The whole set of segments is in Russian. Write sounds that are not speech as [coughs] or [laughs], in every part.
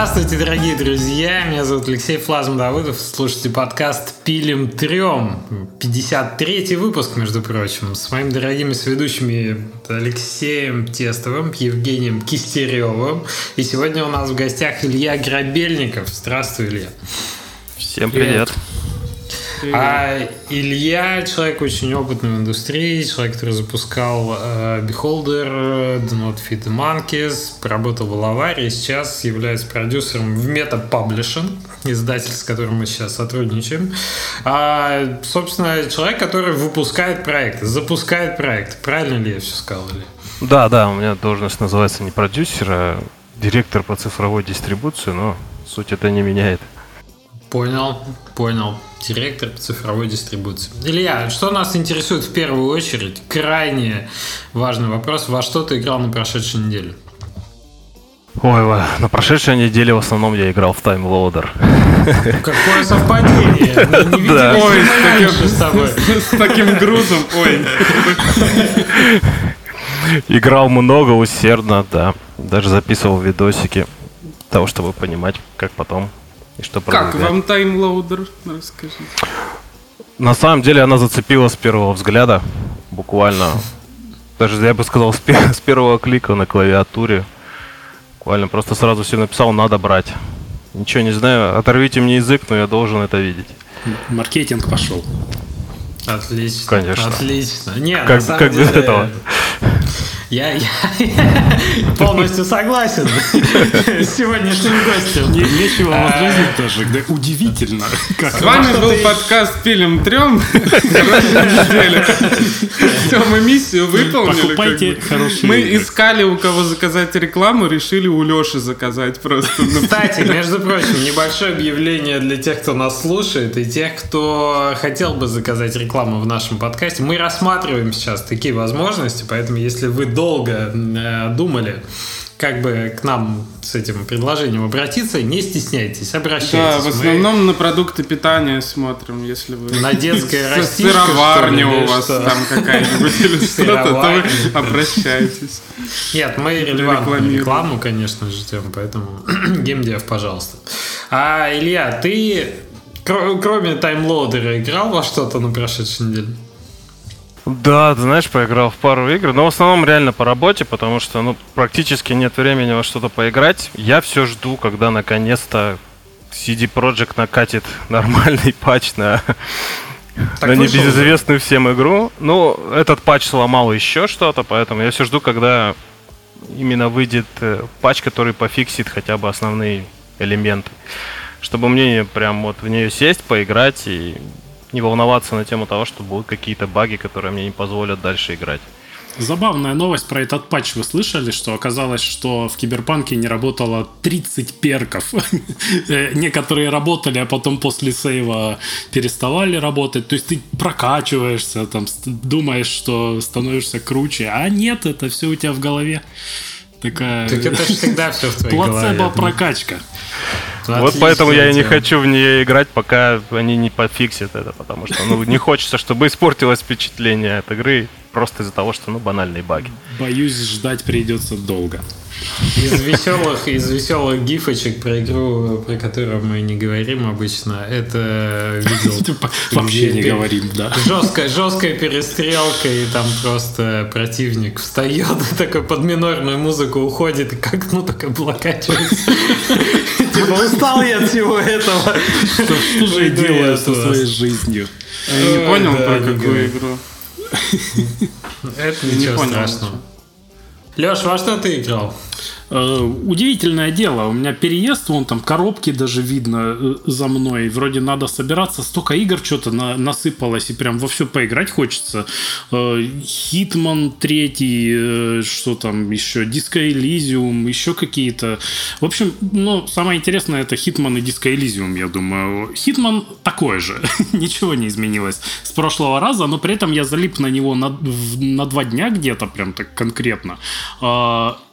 Здравствуйте, дорогие друзья! Меня зовут Алексей Флазм Давыдов. Слушайте подкаст «Пилим трем». 53-й выпуск, между прочим, с моими дорогими сведущими Алексеем Тестовым, Евгением Кистеревым. И сегодня у нас в гостях Илья Грабельников. Здравствуй, Илья. Всем привет. привет. А Илья человек очень опытный в индустрии, человек, который запускал э, Beholder, Do Not Feed the Monkeys, поработал в Лаваре и сейчас является продюсером в Meta Publishing, издатель, с которым мы сейчас сотрудничаем. А, собственно, человек, который выпускает проекты, запускает проекты. Правильно ли я все сказал? Или? Да, да, у меня должность называется не продюсер, а директор по цифровой дистрибуции, но суть это не меняет. Понял, понял. Директор по цифровой дистрибуции. Илья, что нас интересует в первую очередь? Крайне важный вопрос. Во что ты играл на прошедшей неделе? Ой, на прошедшей неделе в основном я играл в Time Loader. Какое совпадение! [laughs] Не да. Ой, с таким, с таким грузом, ой. Играл много, усердно, да. Даже записывал видосики того, чтобы понимать, как потом и что Как вам таймлоудер? Расскажи. На самом деле она зацепила с первого взгляда, буквально. Даже я бы сказал, с, [laughs] с первого клика на клавиатуре. Буквально просто сразу все написал, надо брать. Ничего не знаю, оторвите мне язык, но я должен это видеть. Маркетинг пошел. Отлично. Конечно. Отлично. Нет, как, как деле, без этого? [laughs] Я, я, я полностью согласен [laughs] с сегодняшним гостем. Не, нечего возразить даже. Да, удивительно. Как с вами был подкаст «Пилим трем». Все, мы миссию выполнили. Покупайте как бы. хорошие Мы игры. искали, у кого заказать рекламу, решили у Леши заказать просто. Кстати, между прочим, небольшое объявление для тех, кто нас слушает, и тех, кто хотел бы заказать рекламу в нашем подкасте. Мы рассматриваем сейчас такие возможности, поэтому если вы долго э, думали, как бы к нам с этим предложением обратиться, не стесняйтесь, обращайтесь. Да, в основном Мы... на продукты питания смотрим, если вы... На детское [laughs] растишко, Сыроварня у вас там какая-нибудь или [laughs] что-то, то обращайтесь. Нет, мы релевантную рекламу, конечно, ждем, поэтому [clears throat] геймдев, пожалуйста. А, Илья, ты кроме таймлоудера играл во что-то на прошедшей неделе? Да, ты знаешь, поиграл в пару игр, но в основном реально по работе, потому что ну, практически нет времени во что-то поиграть. Я все жду, когда наконец-то CD Projekt накатит [laughs] нормальный патч на, на небезызвестную всем игру. Ну, этот патч сломал еще что-то, поэтому я все жду, когда именно выйдет э, патч, который пофиксит хотя бы основные элементы. Чтобы мне прям вот в нее сесть, поиграть и не волноваться на тему того, что будут какие-то баги, которые мне не позволят дальше играть. Забавная новость про этот патч. Вы слышали, что оказалось, что в Киберпанке не работало 30 перков. [laughs] Э, некоторые работали, а потом после сейва переставали работать. То есть ты прокачиваешься, там, думаешь, что становишься круче. А нет, это все у тебя в голове. Такая... Так это же всегда все в твоей голове. Плацебо-прокачка. Отлично, вот поэтому я и не хочу в нее играть, пока они не пофиксят это, потому что ну, не хочется, чтобы испортилось впечатление от игры просто из-за того, что ну банальные баги. Боюсь, ждать придется долго. Из веселых, из веселых гифочек про игру, про которую мы не говорим обычно, это видел... [laughs] Типа, вообще не говорим, да. Жесткая, жесткая перестрелка, и там просто противник встает, [laughs] такой под минорную музыку уходит, и как ну так облокачивается. [laughs] Типа устал я от всего этого. Что же я делаю со своей жизнью? Я не понял про какую игру. Это ничего страшного. Леш, во что ты играл? Э, удивительное дело, у меня переезд, вон там коробки даже видно э, за мной. Вроде надо собираться, столько игр что-то на, насыпалось, и прям во все поиграть хочется. Хитман третий, что там еще, Disco Elysium, еще какие-то. В общем, ну, самое интересное это Хитман и Disco Elysium, я думаю. Хитман такой же, [laughs] ничего не изменилось с прошлого раза, но при этом я залип на него на, на два дня где-то, прям так конкретно.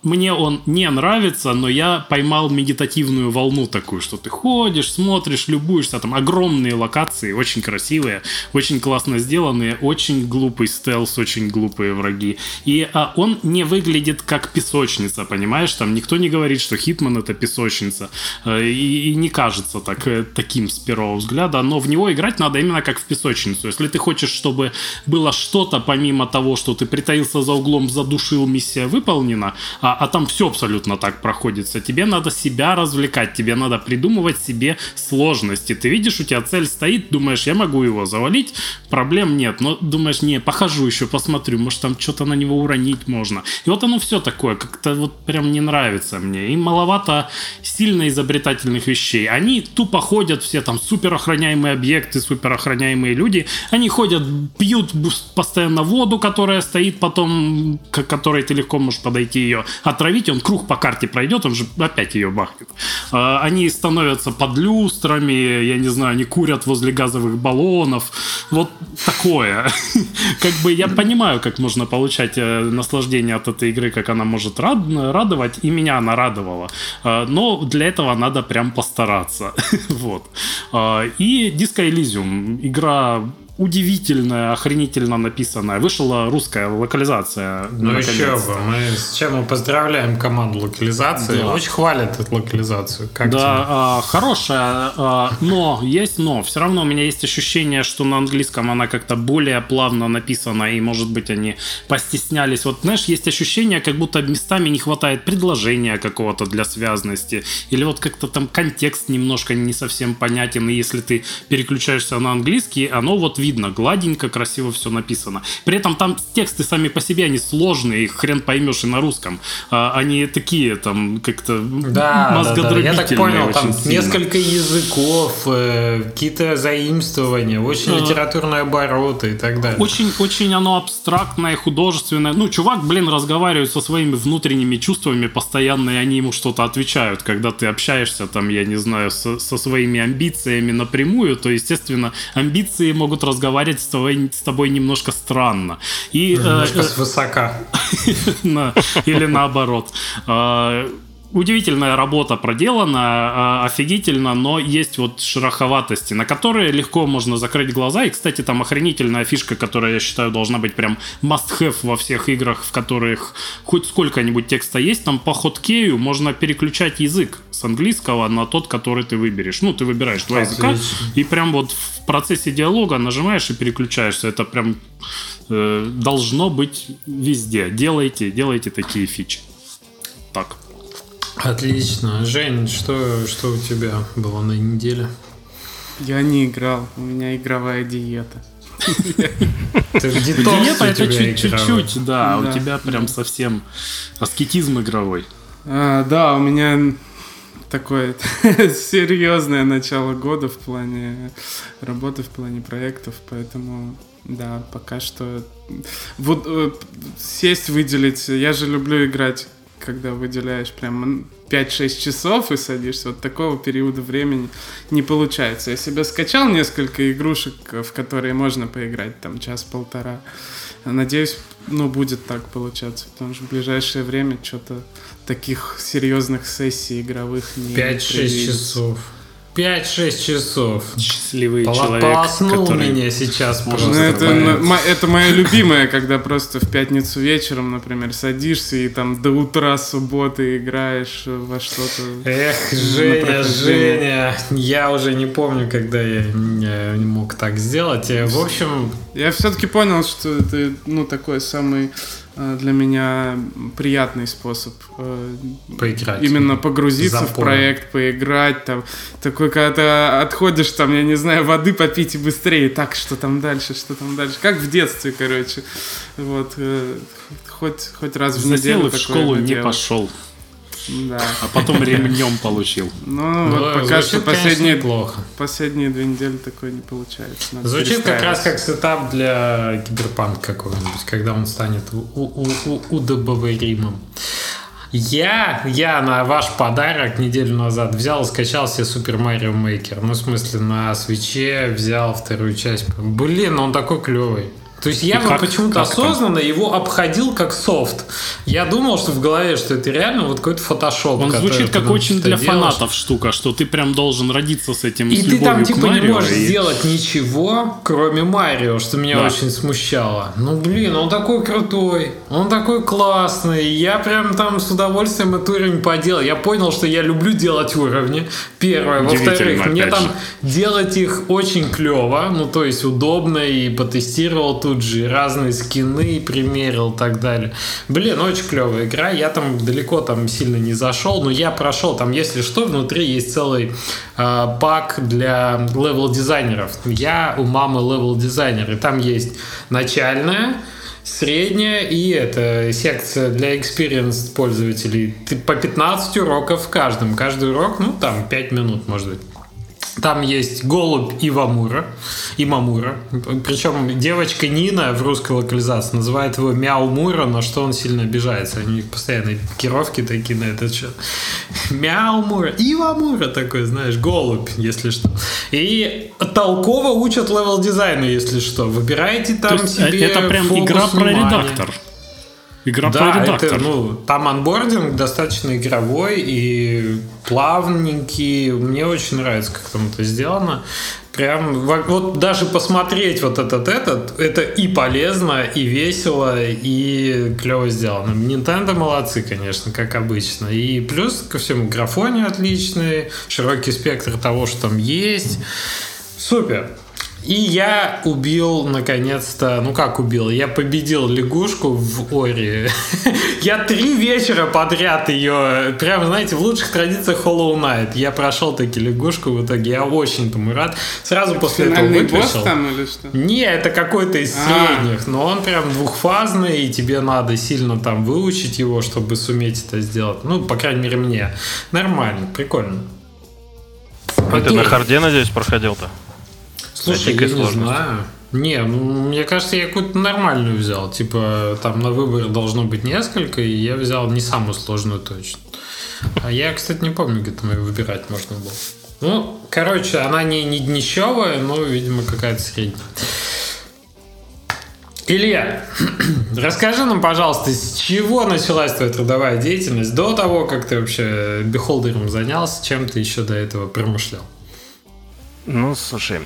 Мне он не нравится, но я поймал медитативную волну такую, что ты ходишь, смотришь, любуешься, там огромные локации, очень красивые, очень классно сделанные, очень глупый стелс, очень глупые враги. И а, он не выглядит как песочница, понимаешь? Там никто не говорит, что Хитман это песочница. Э, и, и не кажется так, э, таким с первого взгляда, но в него играть надо именно как в песочницу. Если ты хочешь, чтобы было что-то помимо того, что ты притаился за углом, задушил, миссия выполнена, а, а там все абсолютно так проходится, тебе надо себя развлекать, тебе надо придумывать себе сложности. Ты видишь, у тебя цель стоит, думаешь, я могу его завалить, проблем нет, но думаешь, не, похожу еще, посмотрю, может там что-то на него уронить можно. И вот оно все такое, как-то вот прям не нравится мне. И маловато сильно изобретательных вещей. Они тупо ходят все там супер охраняемые объекты, супер охраняемые люди, они ходят, пьют постоянно воду, которая стоит потом, к которой ты легко можешь подойти ее отравить, он круг по карте пройдет, он же опять ее бахнет. А, они становятся под люстрами, я не знаю, они курят возле газовых баллонов. Вот такое. [laughs] Как бы я понимаю, как можно получать э, наслаждение от этой игры, как она может радовать, и меня она радовала. А, но для этого надо прям постараться. [laughs] Вот. А, и Disco Elysium. Игра удивительная, охренительно написанная. Вышла русская локализация. Ну еще бы. Мы, с чем мы поздравляем команду локализации. Да. Очень хвалят эту локализацию. Как да, а, хорошая, а, но есть но. Все равно у меня есть ощущение, что на английском она как-то более плавно написана, и, может быть, они постеснялись. Вот, знаешь, есть ощущение, как будто местами не хватает предложения какого-то для связности, или вот как-то там контекст немножко не совсем понятен, и если ты переключаешься на английский, оно вот видно, гладенько, красиво все написано. При этом там тексты сами по себе, они сложные, их хрен поймешь и на русском. А, они такие там как-то да, мозгодробительные. Да, да. Я так понял, там сильно. несколько языков, э, какие-то заимствования, очень а, литературные обороты и так далее. Очень, очень оно абстрактное, художественное. Ну, чувак, блин, разговаривает со своими внутренними чувствами постоянно, и они ему что-то отвечают. Когда ты общаешься, там, я не знаю, со, со своими амбициями напрямую, то, естественно, амбиции могут раз разговаривать с тобой, с тобой немножко странно. И, немножко э, свысока. [laughs] Или наоборот. Удивительная работа проделана, а, офигительно, но есть вот шероховатости, на которые легко можно закрыть глаза. И, кстати, там охренительная фишка, которая, я считаю, должна быть прям must-have во всех играх, в которых хоть сколько-нибудь текста есть. Там по хоткею можно переключать язык с английского на тот, который ты выберешь. Ну, ты выбираешь два Отлично. языка, и прям вот в процессе диалога нажимаешь и переключаешься. Это прям э, должно быть везде. Делайте, делайте такие фичи. Так. Отлично. Жень, что, что у тебя было на неделе? Я не играл, у меня игровая диета. Диета это чуть-чуть, да, у тебя прям совсем аскетизм игровой. А, да, у меня такое [laughs] серьезное начало года в плане работы, в плане проектов, поэтому да, пока что вот э, сесть, выделить. Я же люблю играть когда выделяешь прям 5-6 часов и садишься, вот такого периода времени не получается. Я себе скачал несколько игрушек, в которые можно поиграть, там, час-полтора. Надеюсь, ну, будет так получаться, потому что в ближайшее время что-то таких серьезных сессий игровых не 5-6 часов. 5-6 часов. Счастливый Пол- человек. Полоснул который... меня сейчас просто. Ну, это, это моя любимая, когда просто в пятницу вечером, например, садишься и там до утра субботы играешь во что-то. Эх, Женя, Женя, я уже не помню, когда я не мог так сделать. В общем... Я все-таки понял, что это, ну, такой самый Э, для меня приятный способ э, поиграть. Именно погрузиться Запомнил. в проект, поиграть. Там, такой, когда ты отходишь, там, я не знаю, воды попить и быстрее. Так, что там дальше, что там дальше. Как в детстве, короче. Вот. Э, хоть, хоть раз в неделю в школу не пошел. Да. А потом ремнем получил. Ну, ну вот пока что последние, плохо. последние две недели такое не получается. Надо звучит как раз как setup для киберпанк какого-нибудь, когда он станет удобоваримым. Я, я на ваш подарок неделю назад взял и скачал себе Super Mario Maker. Ну, в смысле, на Switch е взял вторую часть. Блин, он такой клевый. То есть я вот почему-то осознанно там? его обходил как софт. Я думал, что в голове, что это реально вот какой-то фотошоп. Он звучит как очень для делаешь. фанатов штука, что ты прям должен родиться с этим И с ты там типа Марио, не можешь и... сделать ничего, кроме Марио, что меня да. очень смущало. Ну блин, он такой крутой, он такой классный. Я прям там с удовольствием этот уровень поделал. Я понял, что я люблю делать уровни. Первое. Во-вторых, мне там делать их очень клево, ну то есть удобно и потестировал тут же разные скины примерил и так далее. Блин, очень клевая игра. Я там далеко там сильно не зашел, но я прошел. Там, если что, внутри есть целый э, pack для level дизайнеров. Я у мамы level дизайнер, и там есть начальная, средняя и это секция для experienced пользователей. По 15 уроков в каждом. Каждый урок, ну, там 5 минут, может быть. Там есть голубь Ивамура, Имамура. Причем девочка Нина в русской локализации называет его Мяу Мура, на что он сильно обижается. Они постоянно пикировки такие на этот счет. [laughs] Мяу Мура, Ивамура такой, знаешь, голубь, если что. И толково учат level дизайна, если что. Выбирайте там То себе Это прям игра про редактор. Игра да, про редактор. Это, ну, там onboarding достаточно игровой и плавненький. Мне очень нравится, как там это сделано. Прям вот даже посмотреть вот этот этот, это и полезно, и весело, и клево сделано. Nintendo молодцы, конечно, как обычно. И плюс ко всему графоне отличный, широкий спектр того, что там есть. Супер. И я убил, наконец-то, ну как убил, я победил лягушку в Ори. [laughs] я три вечера подряд ее, прям, знаете, в лучших традициях Hollow Knight. Я прошел таки лягушку в итоге, я очень тому рад. Сразу после этого выключил. там или что? Не, это какой-то из а. средних, но он прям двухфазный, и тебе надо сильно там выучить его, чтобы суметь это сделать. Ну, по крайней мере, мне. Нормально, прикольно. А ты на харде, надеюсь, проходил-то? Слушай, я не знаю. Не, ну, мне кажется, я какую-то нормальную взял. Типа, там на выбор должно быть несколько, и я взял не самую сложную точно. А я, кстати, не помню, где там ее выбирать можно было. Ну, короче, она не, не днищевая, но, видимо, какая-то средняя. Илья, [clears throat] расскажи нам, пожалуйста, с чего началась твоя трудовая деятельность до того, как ты вообще бихолдером занялся, чем ты еще до этого промышлял? Ну, слушай,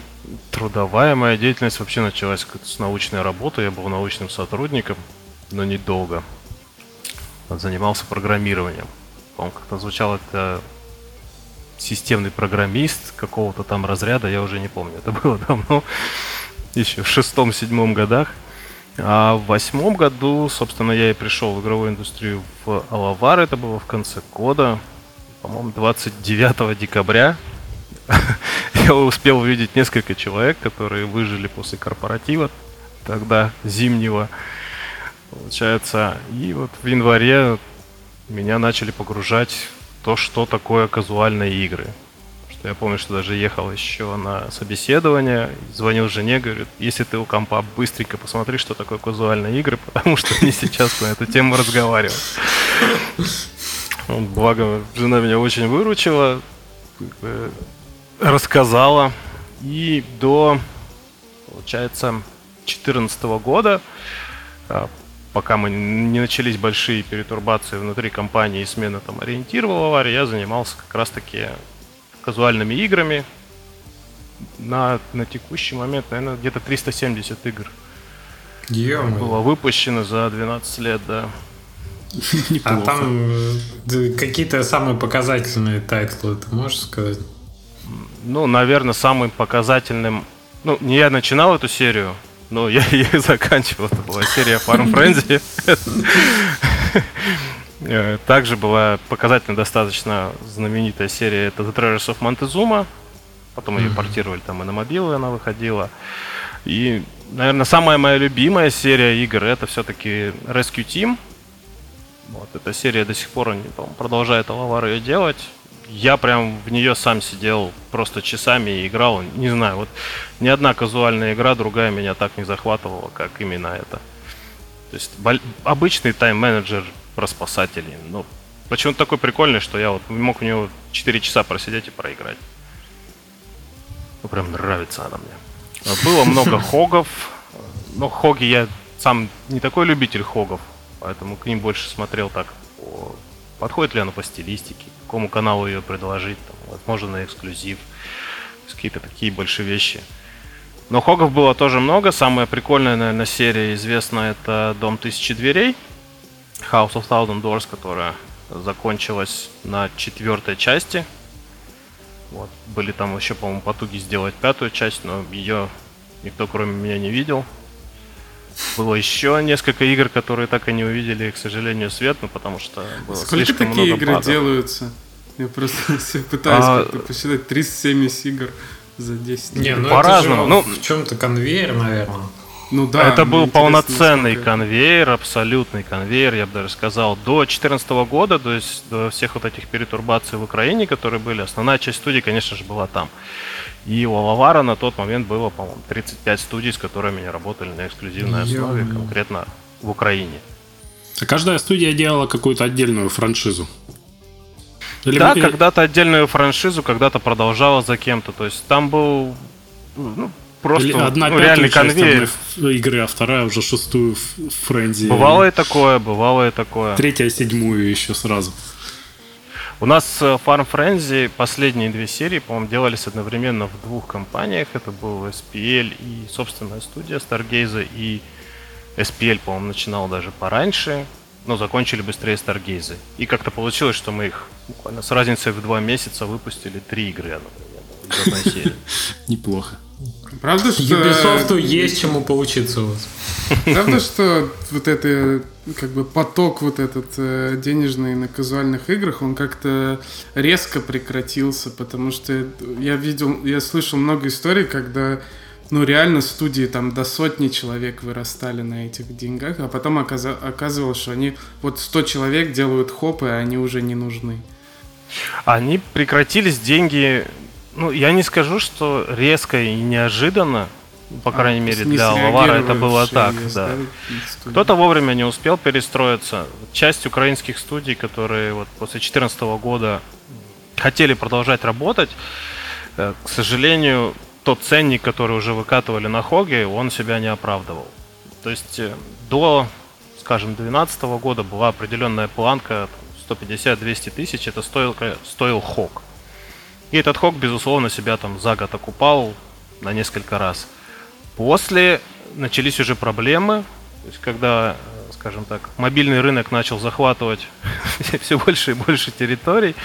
трудовая моя деятельность вообще началась с научной работы. Я был научным сотрудником, но недолго. Занимался программированием. По-моему, как-то звучало это системный программист какого-то там разряда, я уже не помню. Это было давно, еще в шестом-седьмом годах. А в восьмом году, собственно, я и пришел в игровую индустрию в Алавар. Это было в конце года, по-моему, 29 декабря [laughs] я успел увидеть несколько человек, которые выжили после корпоратива тогда зимнего, получается. И вот в январе меня начали погружать то, что такое казуальные игры. Что я помню, что даже ехал еще на собеседование, звонил жене, говорит, если ты у компа быстренько посмотри, что такое казуальные игры, [laughs] потому что они сейчас на эту тему разговаривают. Благо, жена меня очень выручила рассказала. И до, получается, 2014 года, а, пока мы не начались большие перетурбации внутри компании и смена там ориентировала аварии, я занимался как раз-таки казуальными играми. На, на текущий момент, наверное, где-то 370 игр Ё-моё. было выпущено за 12 лет, да. [laughs] А там э, какие-то самые показательные title ы, ты можешь сказать? Ну, наверное, самым показательным... Ну, не я начинал эту серию, но я [laughs] ее заканчивал. Это была серия Farm Frenzy. Э, также была показательно достаточно знаменитая серия это The Treasures of Montezuma. Потом ее портировали там и на мобилы она выходила. И, наверное, самая моя любимая серия игр это все-таки Rescue Team. Вот эта серия до сих пор продолжает Алавар ее делать я прям в нее сам сидел просто часами и играл. Не знаю, вот ни одна казуальная игра другая меня так не захватывала, как именно это. То есть обычный тайм-менеджер про спасателей. Но почему такой прикольный, что я вот мог в него 4 часа просидеть и проиграть. Ну, прям нравится она мне. Было много [laughs] хогов, но хоги я сам не такой любитель хогов, поэтому к ним больше смотрел так, по, подходит ли оно по стилистике, какому каналу ее предложить, там, возможно, на эксклюзив, какие-то такие большие вещи. Но хогов было тоже много. Самая прикольная, наверное, серия известна это Дом тысячи дверей. House of Thousand Doors, которая закончилась на четвертой части. Вот. Были там еще, по-моему, потуги сделать пятую часть, но ее никто кроме меня не видел. Было еще несколько игр, которые так и не увидели, к сожалению, свет, ну потому что было Сколько слишком такие много игры багов. делаются? Я просто [laughs] пытаюсь А, как-то посчитать 370 игр за 10 Не, лет. ну По-разному, ну- в чем-то конвейер, наверное. Ну да. это был полноценный насколько- конвейер, абсолютный конвейер, я бы даже сказал. До 2014 года, то есть до всех вот этих перетурбаций в Украине, которые были, основная часть студий, конечно же, была там. И у Алавара на тот момент было, по-моему, 35 студий, с которыми они работали на эксклюзивной основе, Ё-моё. конкретно в Украине. А каждая студия делала какую-то отдельную франшизу. Или да, вы- когда-то отдельную франшизу, когда-то продолжала за кем-то. То есть там был ну, просто или одна ну, пятую реальный часть конвейер. игры, а вторая уже шестую френде. Бывало и такое, бывало и такое. Третья, седьмую еще сразу. У нас э, Farm Frenzy последние две серии, по-моему, делались одновременно в двух компаниях. Это был SPL и собственная студия Stargaze. И SPL, по-моему, начинал даже пораньше, но закончили быстрее Stargaze. И как-то получилось, что мы их буквально с разницей в два месяца выпустили три игры одновременно из одной. [laughs] Неплохо. Правда, что... Ubisoft есть чему поучиться у вас. Правда, что вот это как бы поток вот этот э, денежный на казуальных играх, он как-то резко прекратился, потому что я видел, я слышал много историй, когда ну реально студии там до сотни человек вырастали на этих деньгах, а потом оказывалось, что они вот 100 человек делают хопы, а они уже не нужны. Они прекратились деньги, ну, я не скажу, что резко и неожиданно, по крайней А, мере, для Лавара это было так, да. Кто-то вовремя не успел перестроиться. Часть украинских студий, которые вот после 2014 года хотели продолжать работать, э, к сожалению, тот ценник, который уже выкатывали на Хоге, он себя не оправдывал. То есть э, до, скажем, 2012 года была определенная планка там, 150-200 тысяч, это стоил, стоил Хог. И этот Хог, безусловно, себя там за год окупал на несколько раз. После начались уже проблемы, то есть когда, э, скажем так, мобильный рынок начал захватывать [laughs] все больше и больше территорий,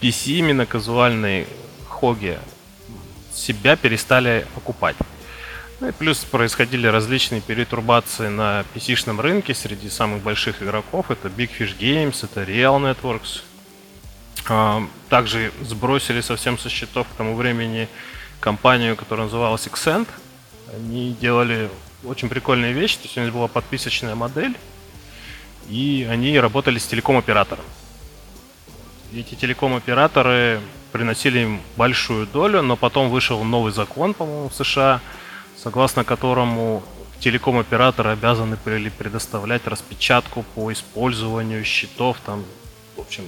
PC именно казуальные хоги себя перестали окупать. Ну и плюс происходили различные перетурбации на PC-шном рынке среди самых больших игроков. Это Big Fish Games, это Real Networks. Также сбросили совсем со счетов к тому времени компанию, которая называлась Accent. Они делали очень прикольные вещи. То есть у них была подписочная модель. И они работали с телеком-оператором. Эти телеком-операторы приносили им большую долю, но потом вышел новый закон, по-моему, в США, согласно которому телеком-операторы обязаны были предоставлять распечатку по использованию счетов, там, в общем,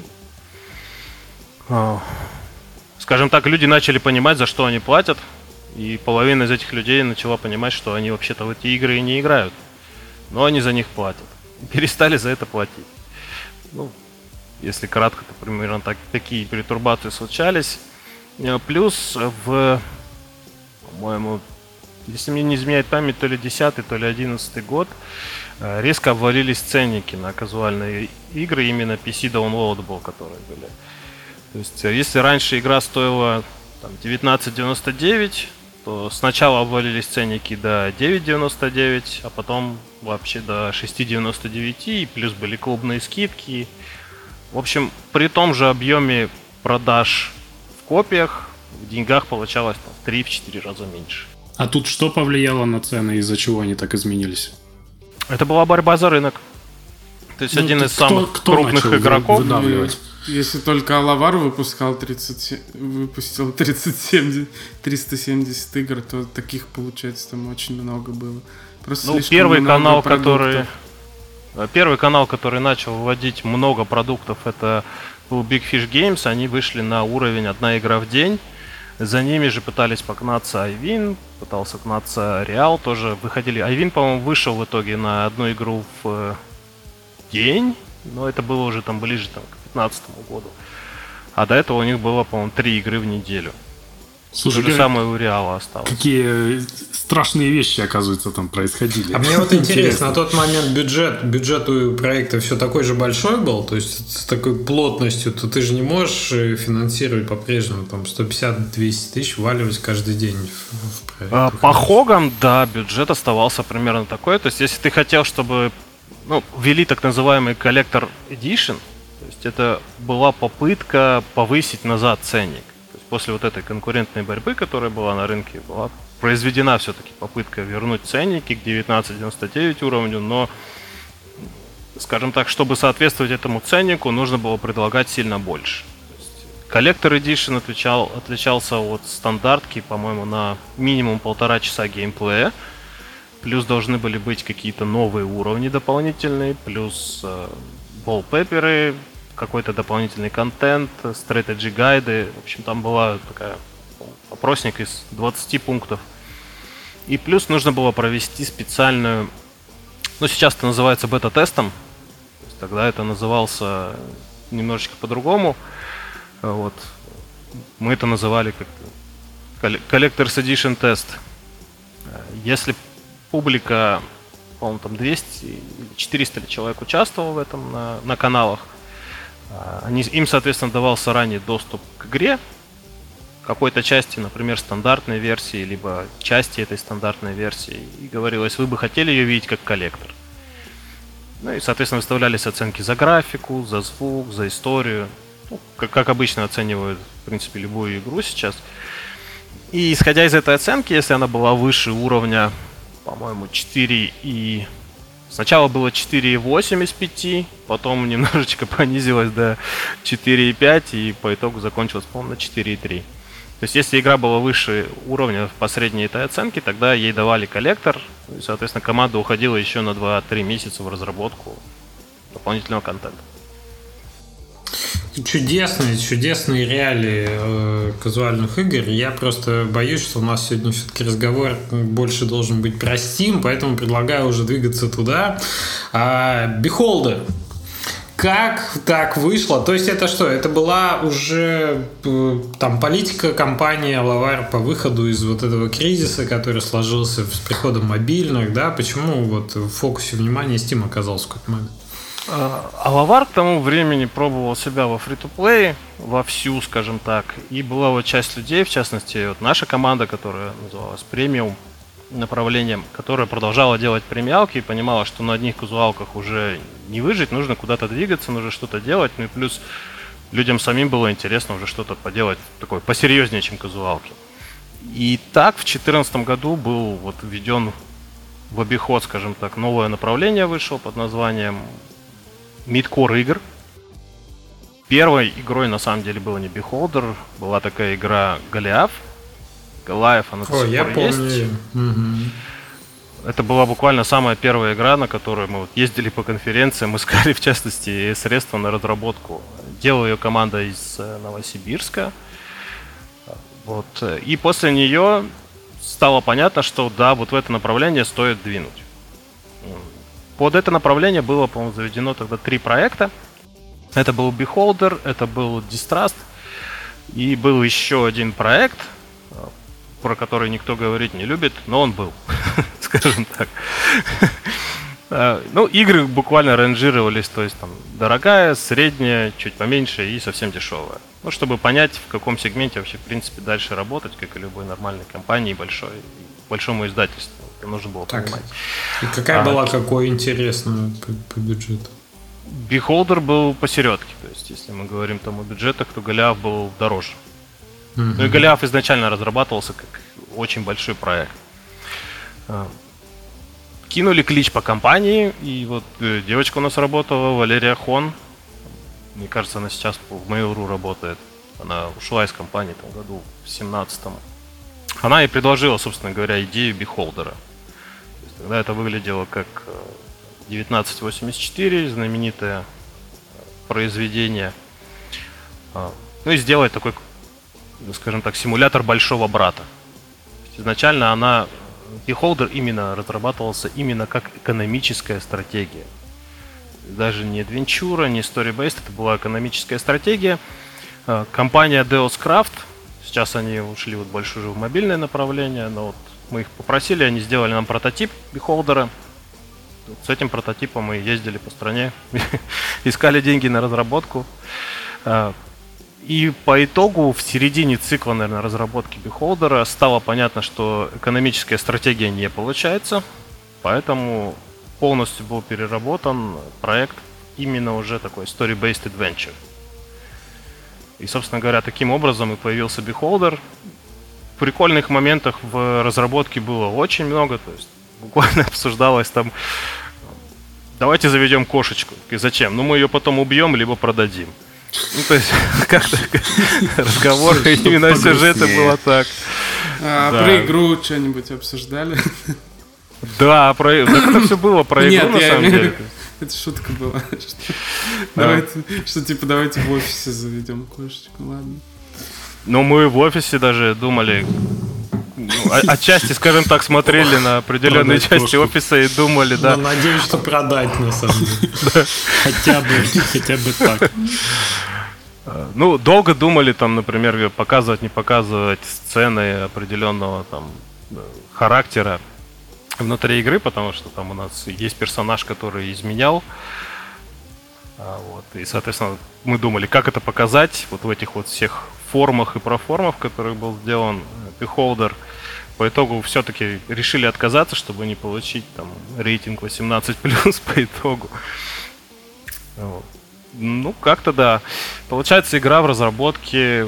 скажем так, люди начали понимать, за что они платят, и половина из этих людей начала понимать, что они вообще-то в эти игры и не играют, но они за них платят. [laughs] Перестали за это платить. Ну, если кратко, то примерно так, такие перетурбации случались. Э, Плюс в, по-моему, если мне не изменяет память, то ли 10 то ли 11 год, э, резко обвалились ценники на казуальные игры, именно PC Downloadable, которые были. То есть, э, если раньше игра стоила там, 19.99, то сначала обвалились ценники до 9.99, а потом вообще до 6.99, и плюс были клубные скидки. В общем, при том же объеме продаж в копиях, в деньгах получалось там, в 3-4 раза меньше. А тут что повлияло на цены, из-за чего они так изменились? Это была борьба за рынок. То есть Ну, один из кто- самых кто крупных игроков. выдавливать? Если только Алавар выпускал 30, выпустил 37, 370 игр, то таких, получается, там очень много было. Просто Ну, первый много канал, продуктов. который... Первый канал, который начал вводить много продуктов, это был Big Fish Games. Они вышли на уровень одна игра в день. За ними же пытались погнаться Айвин, пытался гнаться Реал, тоже выходили. Айвин, по-моему, вышел в итоге на одну игру в э, день, но это было уже там ближе там, к 2015 году. А до этого у них было, по-моему, три игры в неделю. Слушай, То же самое у Реала осталось. Какие страшные вещи, оказывается, там происходили. А мне вот интересно, на тот момент бюджет, бюджет у проекта все такой же большой был, то есть с такой плотностью, то ты же не можешь э, финансировать по-прежнему там 150-200 тысяч валивать каждый день в, в проект. А, по хогам, да, бюджет оставался примерно такой. То есть, если ты хотел, чтобы ну, ввели так называемый коллектор Edition, то есть это была попытка повысить назад ценник. То есть после вот этой конкурентной борьбы, которая была на рынке, была произведена все-таки попытка вернуть ценники к 19.99 уровню, но, скажем так, чтобы соответствовать этому ценнику, нужно было предлагать сильно больше. Коллектор Edition отличал, отличался от стандартки, по-моему, на минимум полтора часа геймплея. Плюс должны были быть какие-то новые уровни дополнительные, плюс э, какой-то дополнительный контент, strategy гайды. В общем, там была такая опросник из 20 пунктов. И плюс нужно было провести специальную, ну сейчас это называется бета-тестом, тогда это назывался немножечко по-другому. Вот. Мы это называли как Collector's Edition Test. Если публика, по-моему, там 200 400 человек участвовало в этом на, на каналах, они, им, соответственно, давался ранний доступ к игре, какой-то части, например, стандартной версии, либо части этой стандартной версии, и говорилось, вы бы хотели ее видеть как коллектор. Ну и, соответственно, выставлялись оценки за графику, за звук, за историю, ну, как, как обычно оценивают, в принципе, любую игру сейчас. И исходя из этой оценки, если она была выше уровня, по-моему, 4 и... Сначала было 4,8 из 5, потом [laughs] немножечко понизилось до 4,5 и по итогу закончилось, по-моему, на 4,3. То есть, если игра была выше уровня по средней этой оценке, тогда ей давали коллектор, и, соответственно, команда уходила еще на 2-3 месяца в разработку дополнительного контента. Чудесные, чудесные реалии э, казуальных игр. Я просто боюсь, что у нас сегодня все-таки разговор больше должен быть про Steam, поэтому предлагаю уже двигаться туда. А, Beholder как так вышло? То есть это что? Это была уже э, там политика компании Лавар по выходу из вот этого кризиса, который сложился с приходом мобильных, да? Почему вот в фокусе внимания Steam оказался в какой-то момент? А Лавар к тому времени пробовал себя во фри-то-плей, во всю, скажем так. И была вот часть людей, в частности, вот наша команда, которая называлась премиум, направлением, которое продолжало делать премиалки и понимала, что на одних казуалках уже не выжить, нужно куда-то двигаться, нужно что-то делать. Ну и плюс людям самим было интересно уже что-то поделать такое посерьезнее, чем казуалки. И так в 2014 году был вот введен в обиход, скажем так, новое направление вышло под названием Midcore игр. Первой игрой на самом деле было не Beholder, была такая игра Голиаф, Голаев, она О, я помню. есть. Угу. Это была буквально самая первая игра, на которую мы вот ездили по конференциям, [laughs] искали, в частности, средства на разработку. Делала ее команда из э, Новосибирска. Вот. И после нее стало понятно, что да, вот в это направление стоит двинуть. Под это направление было, по-моему, заведено тогда три проекта. Это был Beholder, это был Distrust, и был еще один проект, про который никто говорить не любит, но он был, [laughs] скажем так. А, ну, игры буквально ранжировались, то есть там дорогая, средняя, чуть поменьше и совсем дешевая. Ну, чтобы понять, в каком сегменте вообще, в принципе, дальше работать, как и любой нормальной компании большой, большому издательству. Это нужно было так. понимать. И какая а, была, какой интересная по, по бюджету? Beholder был посередке. То есть, если мы говорим там о бюджетах, то Голиаф был дороже. Mm-hmm. Ну и Голиаф изначально разрабатывался как очень большой проект. А, кинули клич по компании, и вот э, девочка у нас работала, Валерия Хон. Мне кажется, она сейчас в Mail.ru работает. Она ушла из компании в том году, в 17-м. Она и предложила, собственно говоря, идею бихолдера. Тогда это выглядело как 1984, э, знаменитое произведение. А, ну и сделать такой скажем так, симулятор большого брата. Изначально она, Beholder именно разрабатывался именно как экономическая стратегия. Даже не Adventure, не Story-Based, это была экономическая стратегия. Э, компания Deus Craft, сейчас они ушли вот больше уже в мобильное направление, но вот мы их попросили, они сделали нам прототип Beholder. С этим прототипом мы ездили по стране, [laughs] искали деньги на разработку. Э, и по итогу, в середине цикла, наверное, разработки Beholder стало понятно, что экономическая стратегия не получается, поэтому полностью был переработан проект именно уже такой story-based adventure. И, собственно говоря, таким образом и появился Beholder. Прикольных моментов в разработке было очень много, то есть буквально [laughs] обсуждалось там давайте заведем кошечку. И зачем? Ну, мы ее потом убьем, либо продадим. Ну, то есть, [laughs] как-то [laughs] разговор именно сюжета было так. А про игру что-нибудь обсуждали? Да, про так это все было про игру, на самом деле. Это шутка была. Давайте, что типа давайте в офисе заведем кошечку, ладно. Ну, мы в офисе даже думали, ну, отчасти, скажем так, смотрели на определенные продать части кошку. офиса и думали, да. Но надеюсь, что продать, на самом деле. [laughs] Хотя бы, хотя бы так. Ну, долго думали, там, например, показывать, не показывать сцены определенного там характера внутри игры, потому что там у нас есть персонаж, который изменял. А, вот, и, соответственно, мы думали, как это показать вот в этих вот всех формах и проформах, в которых был сделан Beholder. По итогу все-таки решили отказаться, чтобы не получить там рейтинг 18+, [laughs] по итогу. Ну, как-то да. Получается, игра в разработке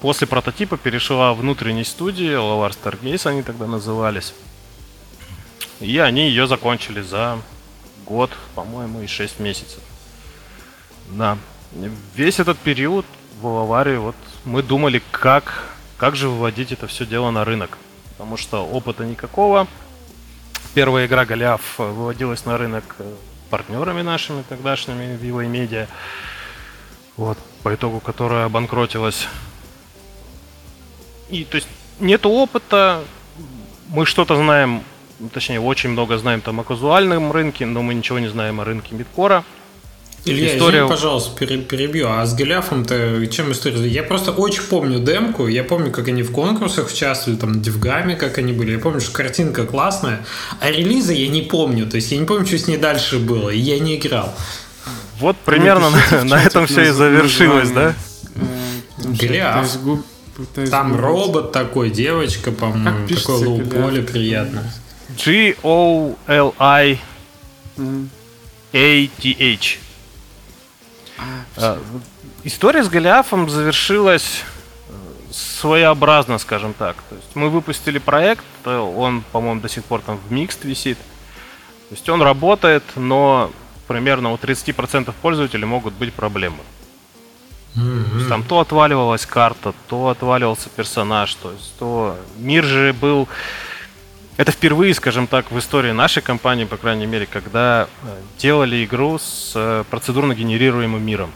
после прототипа перешла внутренней студии, Lovar Stargaze они тогда назывались. И они ее закончили за год, по-моему, и 6 месяцев. Да. Весь этот период в аварии вот мы думали, как, как же выводить это все дело на рынок. Потому что опыта никакого. Первая игра Голиаф выводилась на рынок партнерами нашими тогдашними, Vivo и Media, вот, по итогу которая обанкротилась. И то есть нет опыта, мы что-то знаем, точнее очень много знаем там о казуальном рынке, но мы ничего не знаем о рынке мидкора. Илья, история... извини, пожалуйста, перебью. А с Голиафом-то чем история? Я просто очень помню демку, я помню, как они в конкурсах участвовали, там, на Дивгаме, как они были. Я помню, что картинка классная, а релиза я не помню. То есть я не помню, что с ней дальше было, и я не играл. Вот примерно на, на этом все и завершилось, да? Голиаф. Там робот такой, девочка, по-моему, такой low-poly приятно. G-O-L-I A-T-H. А, история с Голиафом завершилась э, своеобразно, скажем так. То есть мы выпустили проект, э, он, по-моему, до сих пор там в mixed висит. То есть он работает, но примерно у 30% пользователей могут быть проблемы. Mm-hmm. То есть там то отваливалась карта, то отваливался персонаж, то есть то мир же был это впервые, скажем так, в истории нашей компании, по крайней мере, когда э, делали игру с э, процедурно генерируемым миром.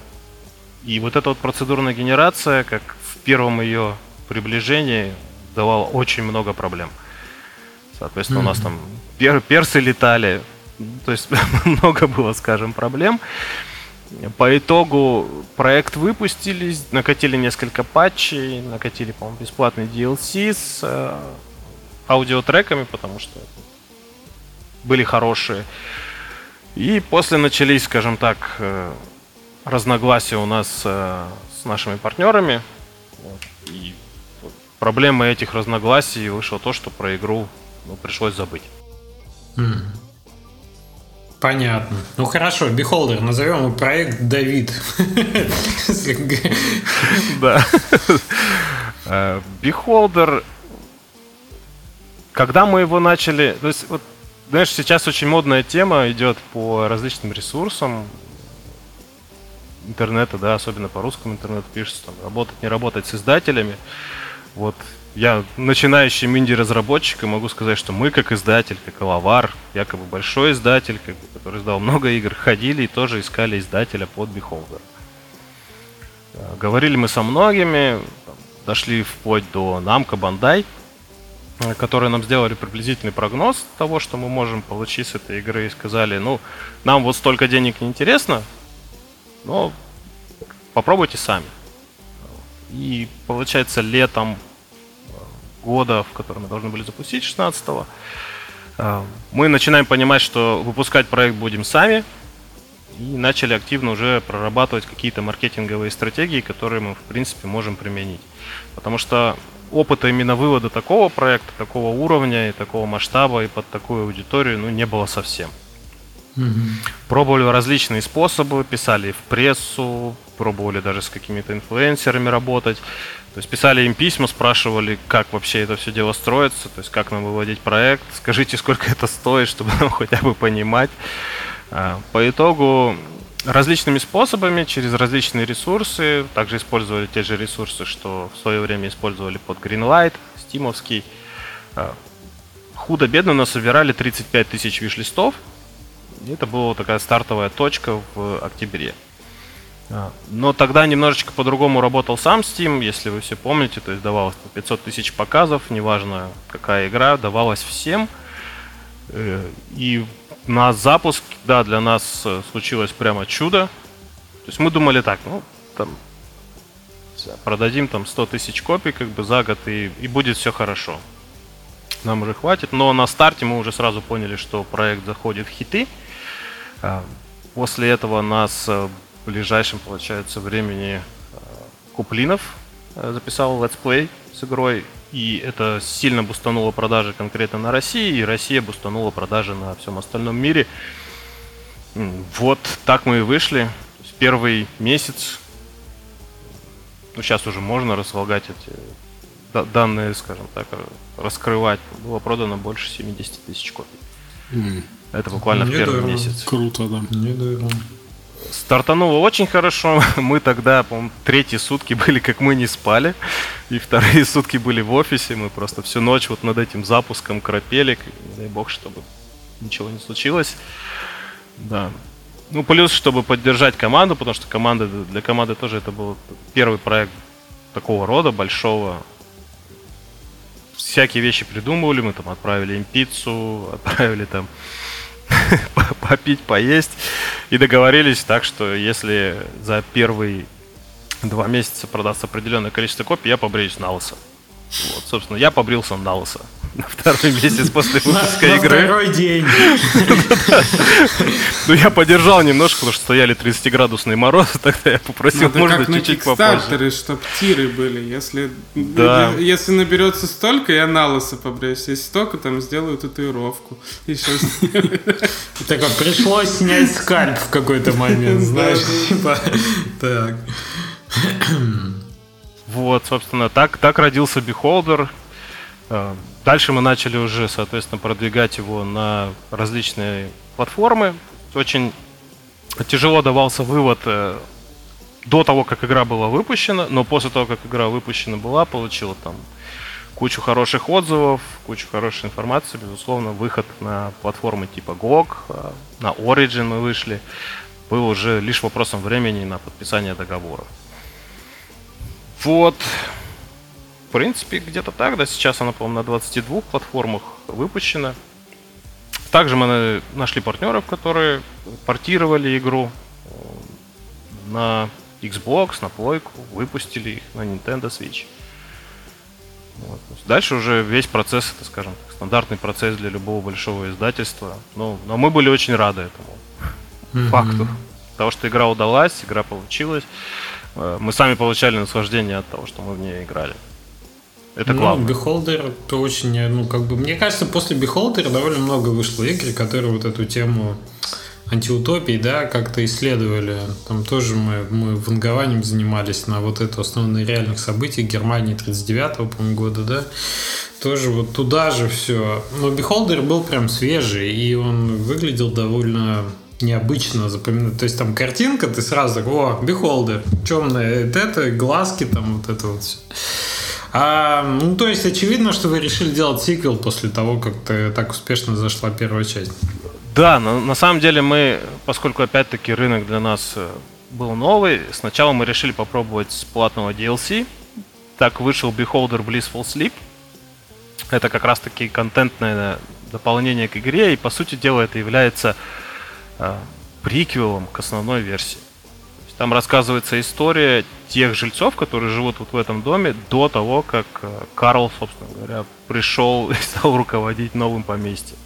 И вот эта вот процедурная генерация, как в первом ее приближении, давала очень много проблем. Соответственно, mm-hmm. у нас там пер- персы летали, то есть [laughs] много было, скажем, проблем. По итогу проект выпустили, накатили несколько патчей, накатили, по-моему, бесплатный DLC с э, аудиотреками, потому что были хорошие. И после начались, скажем так, э, разногласия у нас э, с нашими партнерами. И проблемой этих разногласий вышло то, что про игру ну, пришлось забыть. Понятно. Ну хорошо, Beholder, назовем его проект Давид. [laughs] Да. [laughs] Э, Beholder когда мы его начали... То есть, вот, знаешь, сейчас очень модная тема идет по различным ресурсам интернета, да, особенно по русскому интернету пишется, там, работать, не работать с издателями. Вот я начинающим инди-разработчиком могу сказать, что мы как издатель, как Алавар, якобы большой издатель, как бы, который издал много игр, ходили и тоже искали издателя под Beholder. Говорили мы со многими, дошли вплоть до Bandai, э, которые нам сделали приблизительный прогноз того, что мы можем получить с этой игры, и сказали, ну, нам вот столько денег не интересно, но попробуйте сами. И получается летом года, в котором мы должны были запустить 16-го, мы начинаем понимать, что выпускать проект будем сами, и начали активно уже прорабатывать какие-то маркетинговые стратегии, которые мы, в принципе, можем применить. Потому что опыта именно вывода такого проекта, такого уровня и такого масштаба и под такую аудиторию, ну, не было совсем. Угу. Пробовали различные способы, писали в прессу, пробовали даже с какими-то инфлюенсерами работать. То есть писали им письма, спрашивали, как вообще это все дело строится, то есть как нам выводить проект, скажите, сколько это стоит, чтобы нам [laughs] хотя бы понимать. А, по итогу различными способами, через различные ресурсы, также использовали те же ресурсы, что в свое время использовали под Greenlight, стимовский. А, худо-бедно насобирали 35 тысяч виш-листов. Это была такая стартовая точка в октябре. А, но тогда немножечко по-другому работал сам Steam, если вы все помните, то есть давалось 500 тысяч показов, неважно какая игра, давалась всем. Э, и на запуск, да, для нас э, случилось прямо чудо. То есть мы думали так, ну, там, продадим там 100 тысяч копий как бы за год и, и будет все хорошо. Нам уже хватит. Но на старте мы уже сразу поняли, что проект заходит в хиты. А, после этого нас э, в ближайшем, получается, времени э, Куплинов записал let's play с игрой и это сильно бустануло продажи конкретно на России, и Россия бустанула продажи на всем остальном мире. Вот так мы и вышли. Первый месяц, ну сейчас уже можно располагать эти данные, скажем так, раскрывать. Было продано больше 70 тысяч копий. Mm. Это буквально Не в первый месяц. Круто, да. Не дорого. Стартануло очень хорошо. [laughs] Мы тогда, по-моему, третьи сутки были, как мы не спали. И вторые [laughs] сутки были в офисе. Мы просто всю ночь вот над этим запуском крапели. Не дай бог, чтобы ничего не случилось. Да. Ну, плюс, чтобы поддержать команду, потому что команда, для команды тоже это был первый проект такого рода, большого. Всякие вещи придумывали, мы там отправили им пиццу, [laughs] отправили там [laughs] попить, поесть. И договорились так, что если за первые два месяца продаст определенное количество копий, я побреюсь на лысо. Вот, собственно, я побрился на лысо на второй месяц после выпуска на, игры. На второй день. Ну, я подержал немножко, потому что стояли 30-градусные морозы, тогда я попросил, можно чуть-чуть попозже. чтобы тиры были. Если, если наберется столько, я на лысо побреюсь. Если столько, там сделаю татуировку. Еще Так вот, пришлось снять скальп в какой-то момент, знаешь, типа, так. Вот, собственно, так, так родился Beholder. Э, дальше мы начали уже, соответственно, продвигать его на различные платформы. Очень тяжело давался вывод э, до того, как игра была выпущена, но после того, как игра выпущена была, получила там кучу хороших отзывов, кучу хорошей информации, безусловно, выход на платформы типа GOG, э, на Origin мы вышли, был уже лишь вопросом времени на подписание договоров. Вот. В принципе, где-то так, да, сейчас она, по-моему, на 22 платформах выпущена. Также мы нашли партнеров, которые портировали игру на Xbox, на плойку, выпустили их на Nintendo Switch. Вот. Дальше уже весь процесс, это, скажем, стандартный процесс для любого большого издательства. Но, но мы были очень рады этому mm-hmm. факту. Того, что игра удалась, игра получилась. Э, мы сами получали наслаждение от того, что мы в нее играли. Это ну, главное. Beholder это очень, ну, как бы, мне кажется, после Beholder довольно много вышло игр, которые вот эту тему антиутопии, да, как-то исследовали. Там тоже мы, мы вангованием занимались на вот это основные реальных событий Германии 39-го, по-моему, года, да. Тоже вот туда же все. Но Beholder был прям свежий, и он выглядел довольно необычно запоминать. То есть там картинка, ты сразу такой, о, Beholder, темная, это, глазки там, вот это вот все. А, ну, то есть очевидно, что вы решили делать сиквел после того, как ты так успешно зашла первая часть. Да, но на самом деле мы, поскольку опять-таки рынок для нас э, был новый, сначала мы решили попробовать с платного DLC, так вышел Beholder Blissful Sleep. Это как раз-таки контентное дополнение к игре, и по сути дела это является приквелом к основной версии. Там рассказывается история тех жильцов, которые живут вот в этом доме до того, как э, Карл, собственно говоря, пришел [laughs] и стал руководить новым поместьем.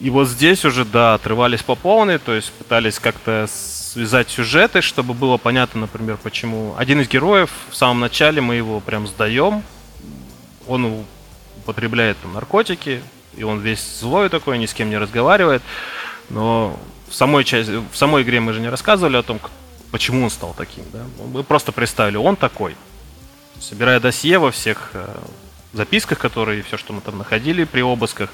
И вот здесь уже, да, отрывались по полной, то есть пытались как-то связать сюжеты, чтобы было понятно, например, почему один из героев в самом начале мы его прям сдаем, он употребляет там наркотики, и он весь злой такой, ни с кем не разговаривает, но в самой части, в самой игре мы же не рассказывали о том, почему он стал таким, да? Мы просто представили, он такой. Собирая досье во всех э, записках, которые, все, что мы там находили при обысках,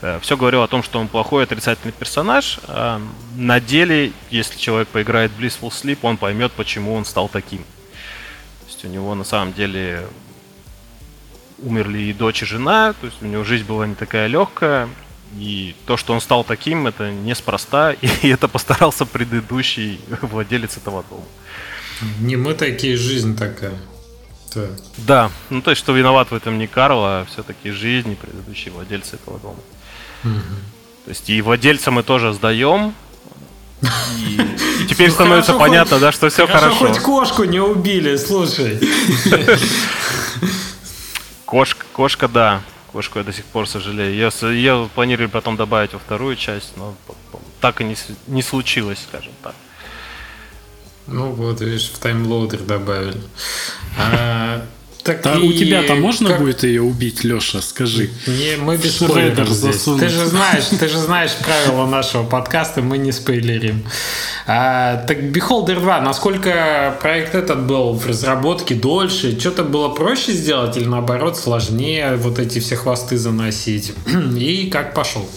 э, все говорило о том, что он плохой отрицательный персонаж. А на деле, если человек поиграет в Blissful Sleep, он поймет, почему он стал таким. То есть у него на самом деле умерли и дочь, и жена, то есть у него жизнь была не такая легкая, и то, что он стал таким, это неспроста, [laughs] и это постарался предыдущий владелец этого дома. Не мы такие, жизнь такая. Да. да, ну то есть, что виноват в этом не Карл, а все-таки жизнь и предыдущие владельцы этого дома. Угу. То есть и владельца мы тоже сдаем, и, и [laughs] теперь ну, становится хорошо, понятно, хоть, да, что все хорошо. Хоть кошку не убили, слушай. [laughs] Кошка, кошка, да. Кошку я до сих пор сожалею. Ее, ее планировали потом добавить во вторую часть, но так и не, не случилось, скажем так. Ну вот, видишь, в таймлоудер добавили. А, так да, и... у тебя-то можно как... будет ее убить, Леша, скажи. Не, мы без спойлеров здесь. Ты же знаешь, ты же знаешь правила нашего подкаста, мы не спойлерим. А, так Beholder 2, насколько проект этот был в разработке дольше? Что-то было проще сделать или наоборот сложнее вот эти все хвосты заносить? И как пошел?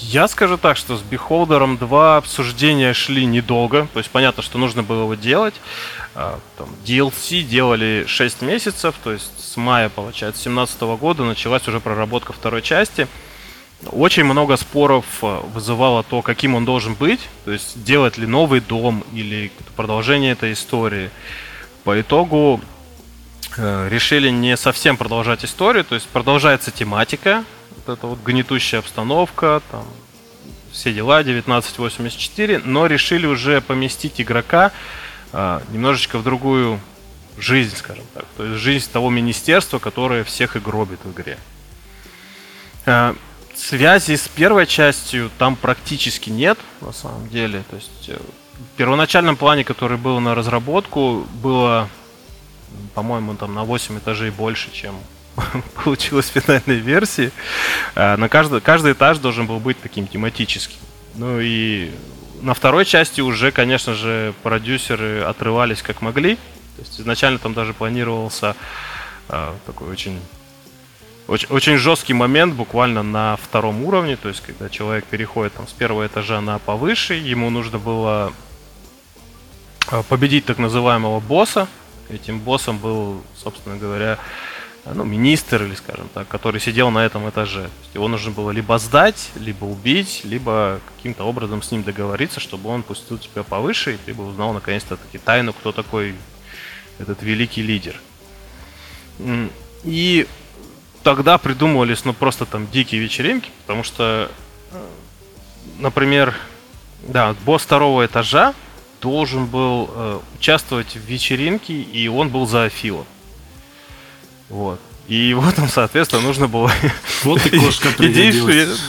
Я скажу так, что с Beholder 2 обсуждения шли недолго. То есть понятно, что нужно было его делать. А, там, DLC делали 6 месяцев, то есть с мая, получается, 2017 года началась уже проработка второй части. Очень много споров а, вызывало то, каким он должен быть, то есть делать ли новый дом или продолжение этой истории. По итогу э, решили не совсем продолжать историю, то есть продолжается тематика, вот эта вот гнетущая обстановка, там, все дела, 1984, но решили уже поместить игрока немножечко в другую жизнь, скажем так. То есть жизнь того министерства, которое всех и гробит в игре. А, связи с первой частью там практически нет, на самом деле. То есть э, в первоначальном плане, который был на разработку, было, по-моему, там на 8 этажей больше, чем [laughs] получилось в финальной версии. А, на каждый, каждый этаж должен был быть таким тематическим. Ну и на второй части уже, конечно же, продюсеры отрывались как могли. То есть изначально там даже планировался э, такой очень, очень, очень жесткий момент буквально на втором уровне. То есть когда человек переходит там, с первого этажа на повыше, ему нужно было э, победить так называемого босса. Этим боссом был, собственно говоря, ну, министр, или скажем так, который сидел на этом этаже. его нужно было либо сдать, либо убить, либо каким-то образом с ним договориться, чтобы он пустил тебя повыше, и ты бы узнал наконец-то таки тайну, кто такой этот великий лидер. И тогда придумывались, ну, просто там дикие вечеринки, потому что, например, да, босс второго этажа должен был э, участвовать в вечеринке, и он был за Афилом. Вот. И вот там, соответственно, нужно было... [laughs] Вот и кошка [laughs] пригодилась.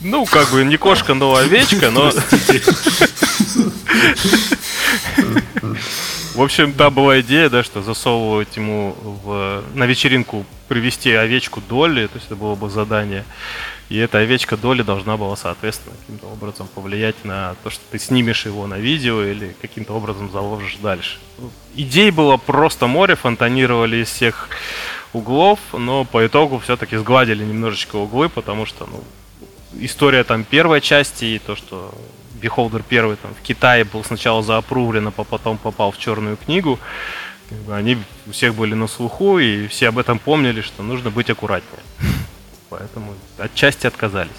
Ну, как бы не кошка, но овечка, но... [laughs] В общем, да, была идея, да, что засовывать ему в, на вечеринку привести овечку Долли, то есть это было бы задание. И эта овечка Долли должна была, соответственно, каким-то образом повлиять на то, что ты снимешь его на видео или каким-то образом заложишь дальше. Идей было просто море, фонтанировали из всех углов, но по итогу все-таки сгладили немножечко углы, потому что ну, история там первой части и то, что Beholder первый там в Китае был сначала заапрувлен, а потом попал в черную книгу, они у всех были на слуху, и все об этом помнили, что нужно быть аккуратнее. [laughs] Поэтому отчасти отказались.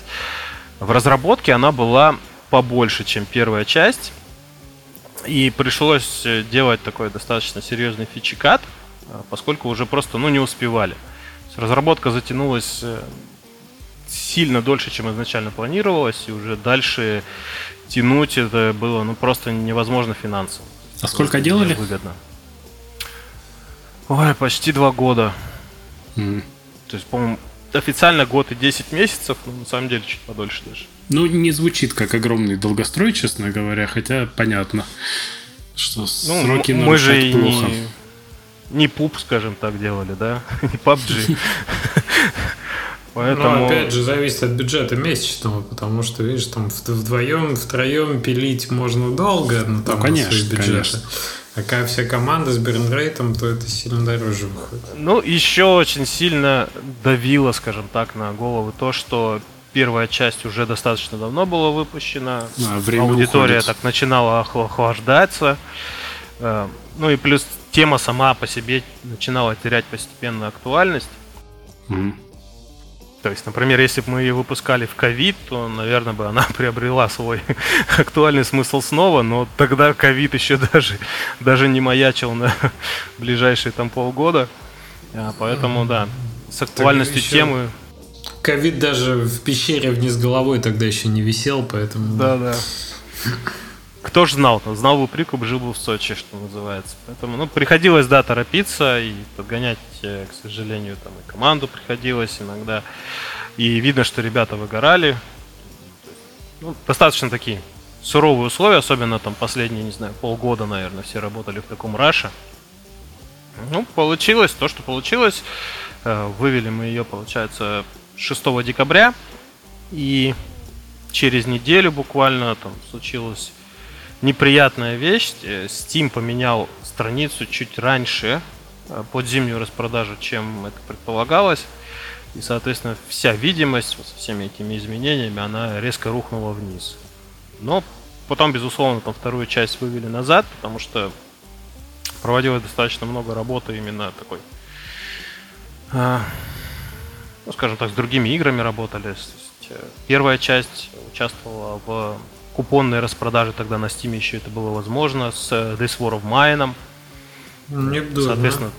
В разработке она была побольше, чем первая часть. И пришлось э, делать такой достаточно серьезный фичикат, поскольку уже просто ну, не успевали. Разработка затянулась сильно дольше, чем изначально планировалось, и уже дальше тянуть это было ну, просто невозможно финансово. А сколько делали? Выгодно. Ой, почти два года. Mm. То есть, по-моему, официально год и 10 месяцев, но на самом деле чуть подольше даже. Ну, не звучит как огромный долгострой, честно говоря, хотя понятно, что ну, сроки мы же и плохо. Не, не пуп, скажем так, делали, да? [laughs] не PUBG. [laughs] Поэтому... Но опять же зависит от бюджета месячного, потому что, видишь, там вдвоем, втроем пилить можно долго, но там ну, конечно, бюджета. Конечно. А когда вся команда с бернрейтом, то это сильно дороже выходит. Ну, еще очень сильно давило, скажем так, на головы то, что первая часть уже достаточно давно была выпущена. А, Аудитория уходит. так начинала охлаждаться. Э, ну и плюс тема сама по себе начинала терять постепенно актуальность. Mm. То есть, например, если бы мы ее выпускали в ковид, то, наверное, бы она [laughs] приобрела свой [laughs] актуальный смысл снова, но тогда ковид еще даже, даже не маячил на [laughs] ближайшие там полгода. А, поэтому, да, с актуальностью темы... Ковид даже в пещере вниз головой тогда еще не висел, поэтому... Да, да. Кто ж знал? Знал бы прикуп, жил бы в Сочи, что называется. Поэтому, ну, приходилось, да, торопиться и подгонять, э, к сожалению, там и команду приходилось иногда. И видно, что ребята выгорали. Ну, достаточно такие суровые условия, особенно там последние, не знаю, полгода, наверное, все работали в таком раше. Ну, получилось то, что получилось. Э, вывели мы ее, получается, 6 декабря. И через неделю буквально там случилось неприятная вещь. Э, Steam поменял страницу чуть раньше э, под зимнюю распродажу, чем это предполагалось. И, соответственно, вся видимость со всеми этими изменениями, она резко рухнула вниз. Но потом, безусловно, там вторую часть вывели назад, потому что проводилось достаточно много работы именно такой, э, ну, скажем так, с другими играми работали. Первая часть участвовала в купонные распродажи тогда на Steam еще это было возможно, с э, This War of Mine. Не буду, Соответственно,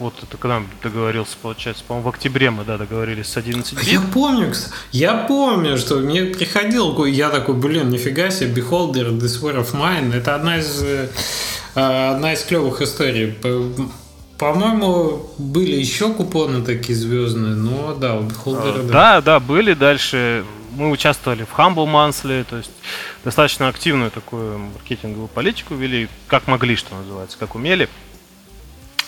вот это когда договорился, получается, по-моему, в октябре мы, да, договорились с 11 бит. Я помню, я помню, что мне приходил, я такой, блин, нифига себе, Beholder, This War of Mine, это одна из, э, одна из клевых историй. По-моему, были еще купоны такие звездные, но да, у Beholder, да. Да, да, были дальше мы участвовали в Humble Monthly, то есть достаточно активную такую маркетинговую политику вели, как могли, что называется, как умели.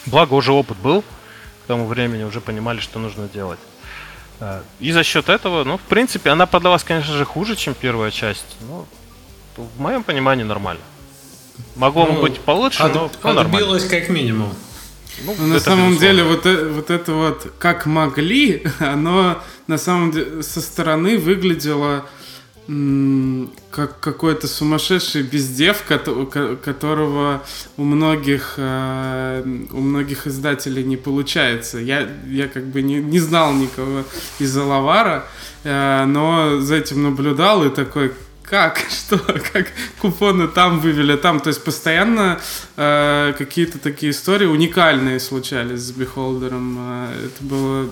Благо уже опыт был, к тому времени уже понимали, что нужно делать. А, и за счет этого, ну, в принципе, она продалась, конечно же, хуже, чем первая часть. Но в моем понимании нормально. Могло ну, быть получше, от, но ну, нормально. Как минимум. Ну, на самом безусловно. деле вот, э, вот это вот как могли, [laughs] оно на самом деле со стороны выглядело как какой-то сумасшедший бездев, которого у многих, э, у многих издателей не получается. Я, я как бы не, не знал никого из Алавара, э, но за этим наблюдал и такой, как, [laughs] что, как купоны там вывели, там. То есть постоянно э, какие-то такие истории уникальные случались с бихолдером. Э, это было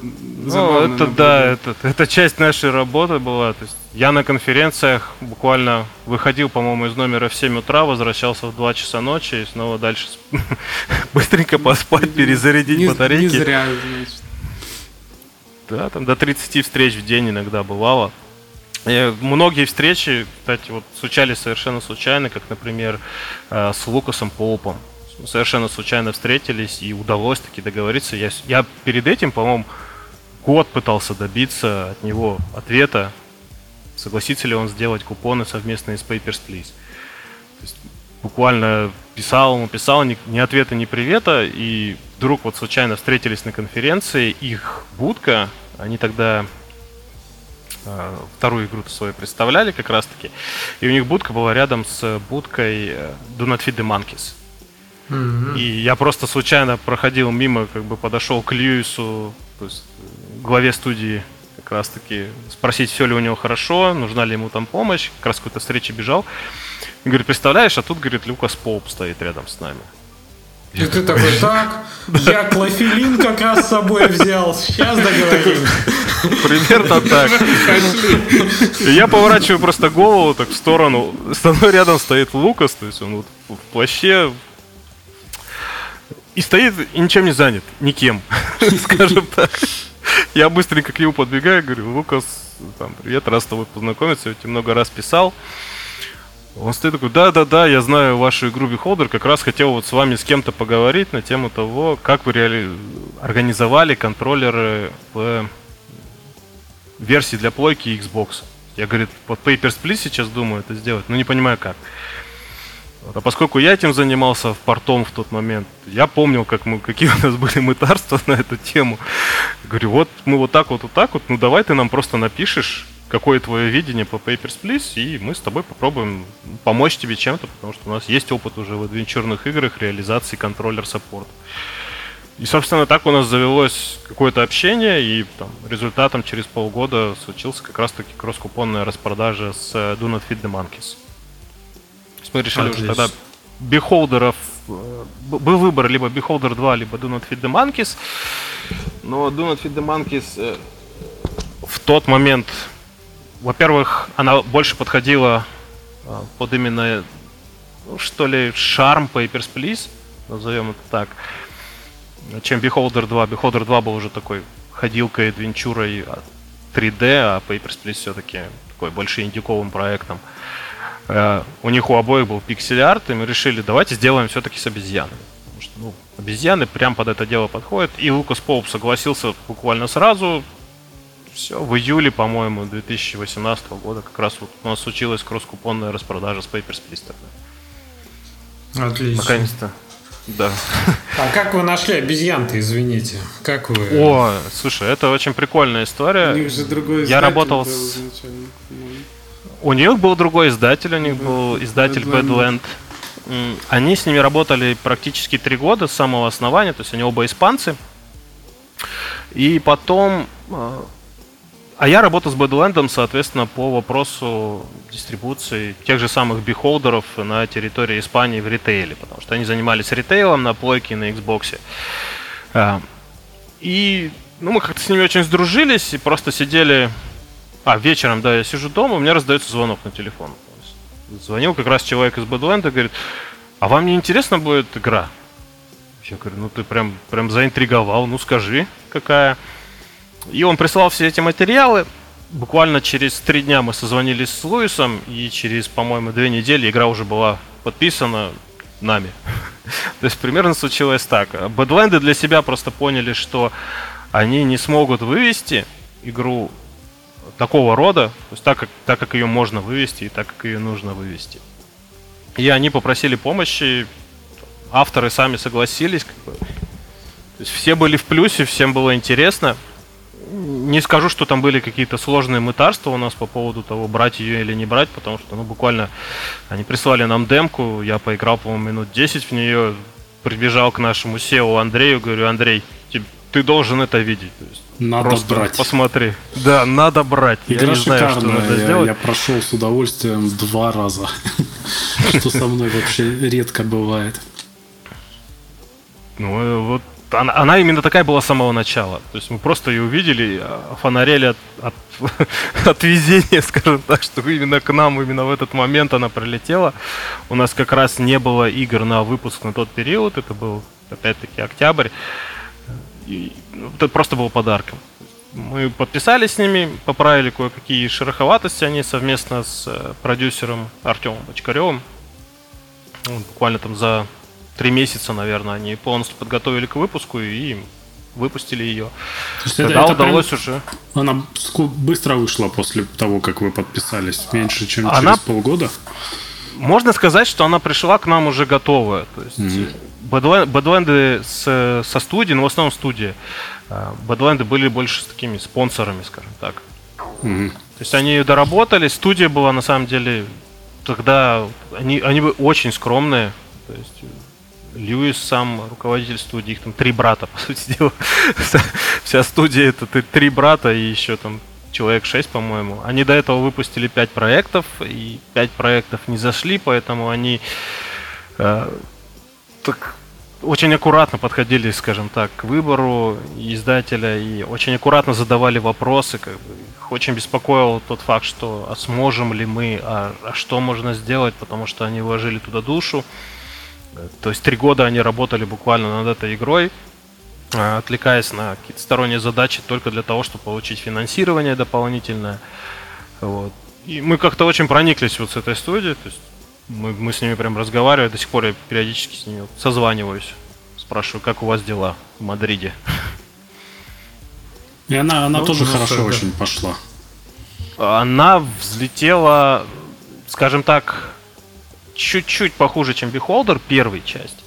забавно. Ну, это да, это, это часть нашей работы была. То есть я на конференциях буквально выходил, по-моему, из номера в 7 утра, возвращался в 2 часа ночи и снова дальше [laughs] быстренько поспать, перезарядить не, батарейки. Не зря, значит. Да, там до 30 встреч в день иногда бывало. И многие встречи, кстати, вот случались совершенно случайно, как, например, э, с Лукасом Поупом. Совершенно случайно встретились и удалось таки договориться. Я, я перед этим, по-моему, год пытался добиться от него ответа, согласится ли он сделать купоны совместные с Papers, Please. То есть, буквально писал ему, писал, ни, ни ответа, ни привета, и вдруг вот случайно встретились на конференции, их будка, они тогда Э, вторую игру свою представляли как раз-таки. И у них будка была рядом с будкой э, Do Not Feed the Monkeys. Mm-hmm. И я просто случайно проходил мимо, как бы подошел к Льюису, то есть главе студии, как раз таки спросить, все ли у него хорошо, нужна ли ему там помощь, как раз какой-то встрече бежал. Говорит, представляешь, а тут, говорит, Лукас Поуп стоит рядом с нами. И ты такой, так, я клофелин как раз с собой взял, сейчас договорим. Примерно так. Я поворачиваю просто голову так в сторону. Со мной рядом стоит Лукас, то есть он вот в плаще. И стоит и ничем не занят, никем, [laughs] скажем так. Я быстренько к нему подбегаю, говорю, Лукас, там, привет, раз с тобой познакомиться, я тебе много раз писал. Стоит такой, да-да-да, я знаю вашу игру Beholder, как раз хотел вот с вами с кем-то поговорить на тему того, как вы реали... организовали контроллеры в версии для плойки Xbox. Я, говорит, под Papers, Please сейчас думаю это сделать, но не понимаю как. Вот, а поскольку я этим занимался в портом в тот момент, я помнил, как мы, какие у нас были мытарства [laughs] на эту тему. Говорю, вот мы вот так вот, вот так вот, ну давай ты нам просто напишешь, какое твое видение по Papers, Please, и мы с тобой попробуем помочь тебе чем-то, потому что у нас есть опыт уже в адвенчурных играх реализации контроллер-саппорт. И, собственно, так у нас завелось какое-то общение, и там, результатом через полгода случился как раз-таки кросс-купонная распродажа с э, Do Not Feed the Monkeys. То есть мы решили Отлично. уже тогда бихолдеров э, был выбор либо Beholder 2, либо Do Not Feed the Monkeys. Но Do Not Feed the Monkeys э, в тот момент во-первых, она больше подходила а, под именно, ну, что ли, шарм Papers, Please, назовем это так, чем Beholder 2. Beholder 2 был уже такой ходилкой, адвенчурой 3D, а Papers, Please все-таки такой больше индюковым проектом. Uh, у них у обоих был пиксель-арт, и мы решили, давайте сделаем все-таки с обезьянами. Потому что ну, обезьяны прям под это дело подходят. И Лукас Поуп согласился буквально сразу, все, в июле, по-моему, 2018 года как раз вот у нас случилась кросс-купонная распродажа с Papers, Please тогда. Отлично. Наконец-то. Да. А как вы нашли обезьян-то, извините? Как вы? О, слушай, это очень прикольная история. У них же другой Я работал с... У них был другой издатель, у них да. был издатель Badland. Badland. Они с ними работали практически три года с самого основания, то есть они оба испанцы. И потом а, я работал с Badlands, соответственно, по вопросу дистрибуции тех же самых бихолдеров на территории Испании в ритейле, потому что они занимались ритейлом на плойке и на Xbox. А, и ну, мы как-то с ними очень сдружились и просто сидели... А, вечером, да, я сижу дома, у меня раздается звонок на телефон. Звонил как раз человек из Badlands, говорит, а вам не интересно будет игра? Я говорю, ну ты прям, прям заинтриговал, ну скажи, какая. И он прислал все эти материалы. Буквально через три дня мы созвонились с Луисом, и через, по-моему, две недели игра уже была подписана нами. [laughs] То есть примерно случилось так. Бэдленды для себя просто поняли, что они не смогут вывести игру такого рода, то есть так как, так как ее можно вывести и так как ее нужно вывести. И они попросили помощи, авторы сами согласились. То есть все были в плюсе, всем было интересно не скажу, что там были какие-то сложные мытарства у нас по поводу того, брать ее или не брать, потому что, ну, буквально они прислали нам демку, я поиграл, по-моему, минут 10 в нее, прибежал к нашему SEO Андрею, говорю, Андрей, ты, ты должен это видеть. Надо просто брать. Посмотри. Да, надо брать. Игра я не знаю, что надо я, сделать. Я прошел с удовольствием два раза, [laughs] что со мной вообще редко бывает. Ну, э, вот она, она именно такая была с самого начала. То есть мы просто ее увидели, а, фонарели от, от, [laughs] от везения, [laughs] скажем так, что именно к нам, именно в этот момент она прилетела. У нас как раз не было игр на выпуск на тот период, это был опять-таки октябрь. И ну, это просто был подарком. Мы подписались с ними, поправили кое-какие шероховатости они совместно с э, продюсером Артемом Бочкаревым. Буквально там за три месяца, наверное, они полностью подготовили к выпуску и выпустили ее. Тогда это, удалось прям... уже. Она быстро вышла после того, как вы подписались, меньше, чем она... через полгода. Можно сказать, что она пришла к нам уже готовая. То есть mm-hmm. Бэдленды с, со студии, ну в основном студия, Бэдленды были больше с такими спонсорами, скажем так. Mm-hmm. То есть они ее доработали, студия была на самом деле тогда они, они были очень скромные. То есть Льюис сам руководитель студии, их там три брата, по сути дела. [laughs] Вся студия это три брата и еще там человек 6, по-моему. Они до этого выпустили 5 проектов, и 5 проектов не зашли, поэтому они э, так очень аккуратно подходили, скажем так, к выбору издателя и очень аккуратно задавали вопросы. Как бы. Их очень беспокоил тот факт, что а сможем ли мы, а, а что можно сделать, потому что они вложили туда душу. То есть три года они работали буквально над этой игрой, а, отвлекаясь на какие-то сторонние задачи только для того, чтобы получить финансирование дополнительное. Вот. И мы как-то очень прониклись вот с этой студией. То есть мы, мы с ними прям разговариваем, до сих пор я периодически с ними созваниваюсь. Спрашиваю, как у вас дела в Мадриде. И она, она ну, тоже ну, хорошо очень пошла. Она взлетела, скажем так, чуть-чуть похуже, чем Beholder, первая часть.